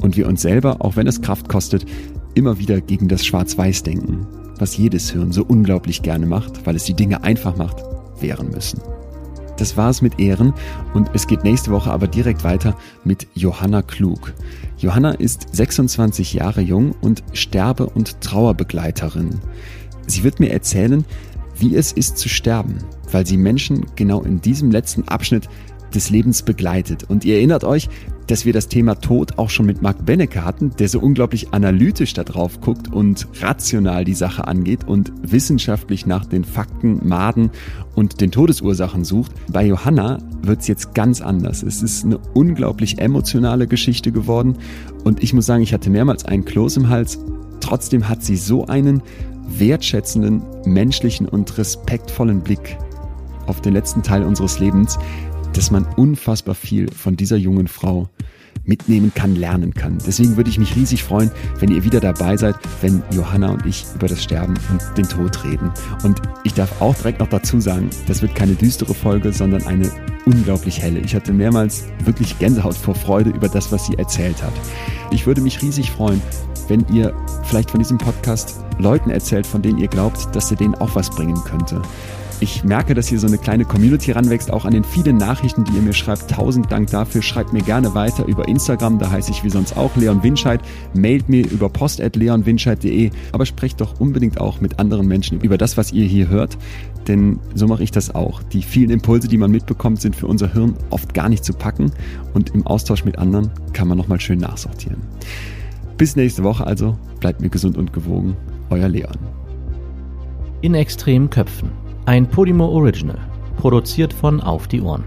A: Und wir uns selber, auch wenn es Kraft kostet, immer wieder gegen das Schwarz-Weiß denken, was jedes Hirn so unglaublich gerne macht, weil es die Dinge einfach macht, wehren müssen. Das war es mit Ehren und es geht nächste Woche aber direkt weiter mit Johanna Klug. Johanna ist 26 Jahre jung und Sterbe- und Trauerbegleiterin. Sie wird mir erzählen, wie es ist zu sterben, weil sie Menschen genau in diesem letzten Abschnitt des Lebens begleitet. Und ihr erinnert euch, dass wir das Thema Tod auch schon mit Mark Benecke hatten, der so unglaublich analytisch da drauf guckt und rational die Sache angeht und wissenschaftlich nach den Fakten, Maden und den Todesursachen sucht. Bei Johanna wird's jetzt ganz anders. Es ist eine unglaublich emotionale Geschichte geworden und ich muss sagen, ich hatte mehrmals einen Kloß im Hals. Trotzdem hat sie so einen wertschätzenden, menschlichen und respektvollen Blick auf den letzten Teil unseres Lebens, dass man unfassbar viel von dieser jungen Frau mitnehmen kann, lernen kann. Deswegen würde ich mich riesig freuen, wenn ihr wieder dabei seid, wenn Johanna und ich über das Sterben und den Tod reden. Und ich darf auch direkt noch dazu sagen, das wird keine düstere Folge, sondern eine unglaublich helle. Ich hatte mehrmals wirklich Gänsehaut vor Freude über das, was sie erzählt hat. Ich würde mich riesig freuen, wenn ihr vielleicht von diesem Podcast Leuten erzählt, von denen ihr glaubt, dass er denen auch was bringen könnte. Ich merke, dass hier so eine kleine Community ranwächst, auch an den vielen Nachrichten, die ihr mir schreibt. Tausend Dank dafür. Schreibt mir gerne weiter über Instagram, da heiße ich wie sonst auch Leon Winscheid. Mailt mir über post.leonwinscheid.de, aber sprecht doch unbedingt auch mit anderen Menschen über das, was ihr hier hört. Denn so mache ich das auch. Die vielen Impulse, die man mitbekommt, sind für unser Hirn oft gar nicht zu packen und im Austausch mit anderen kann man nochmal schön nachsortieren. Bis nächste Woche also, bleibt mir gesund und gewogen. Euer Leon.
C: In extremen Köpfen ein Podimo Original, produziert von Auf die Ohren.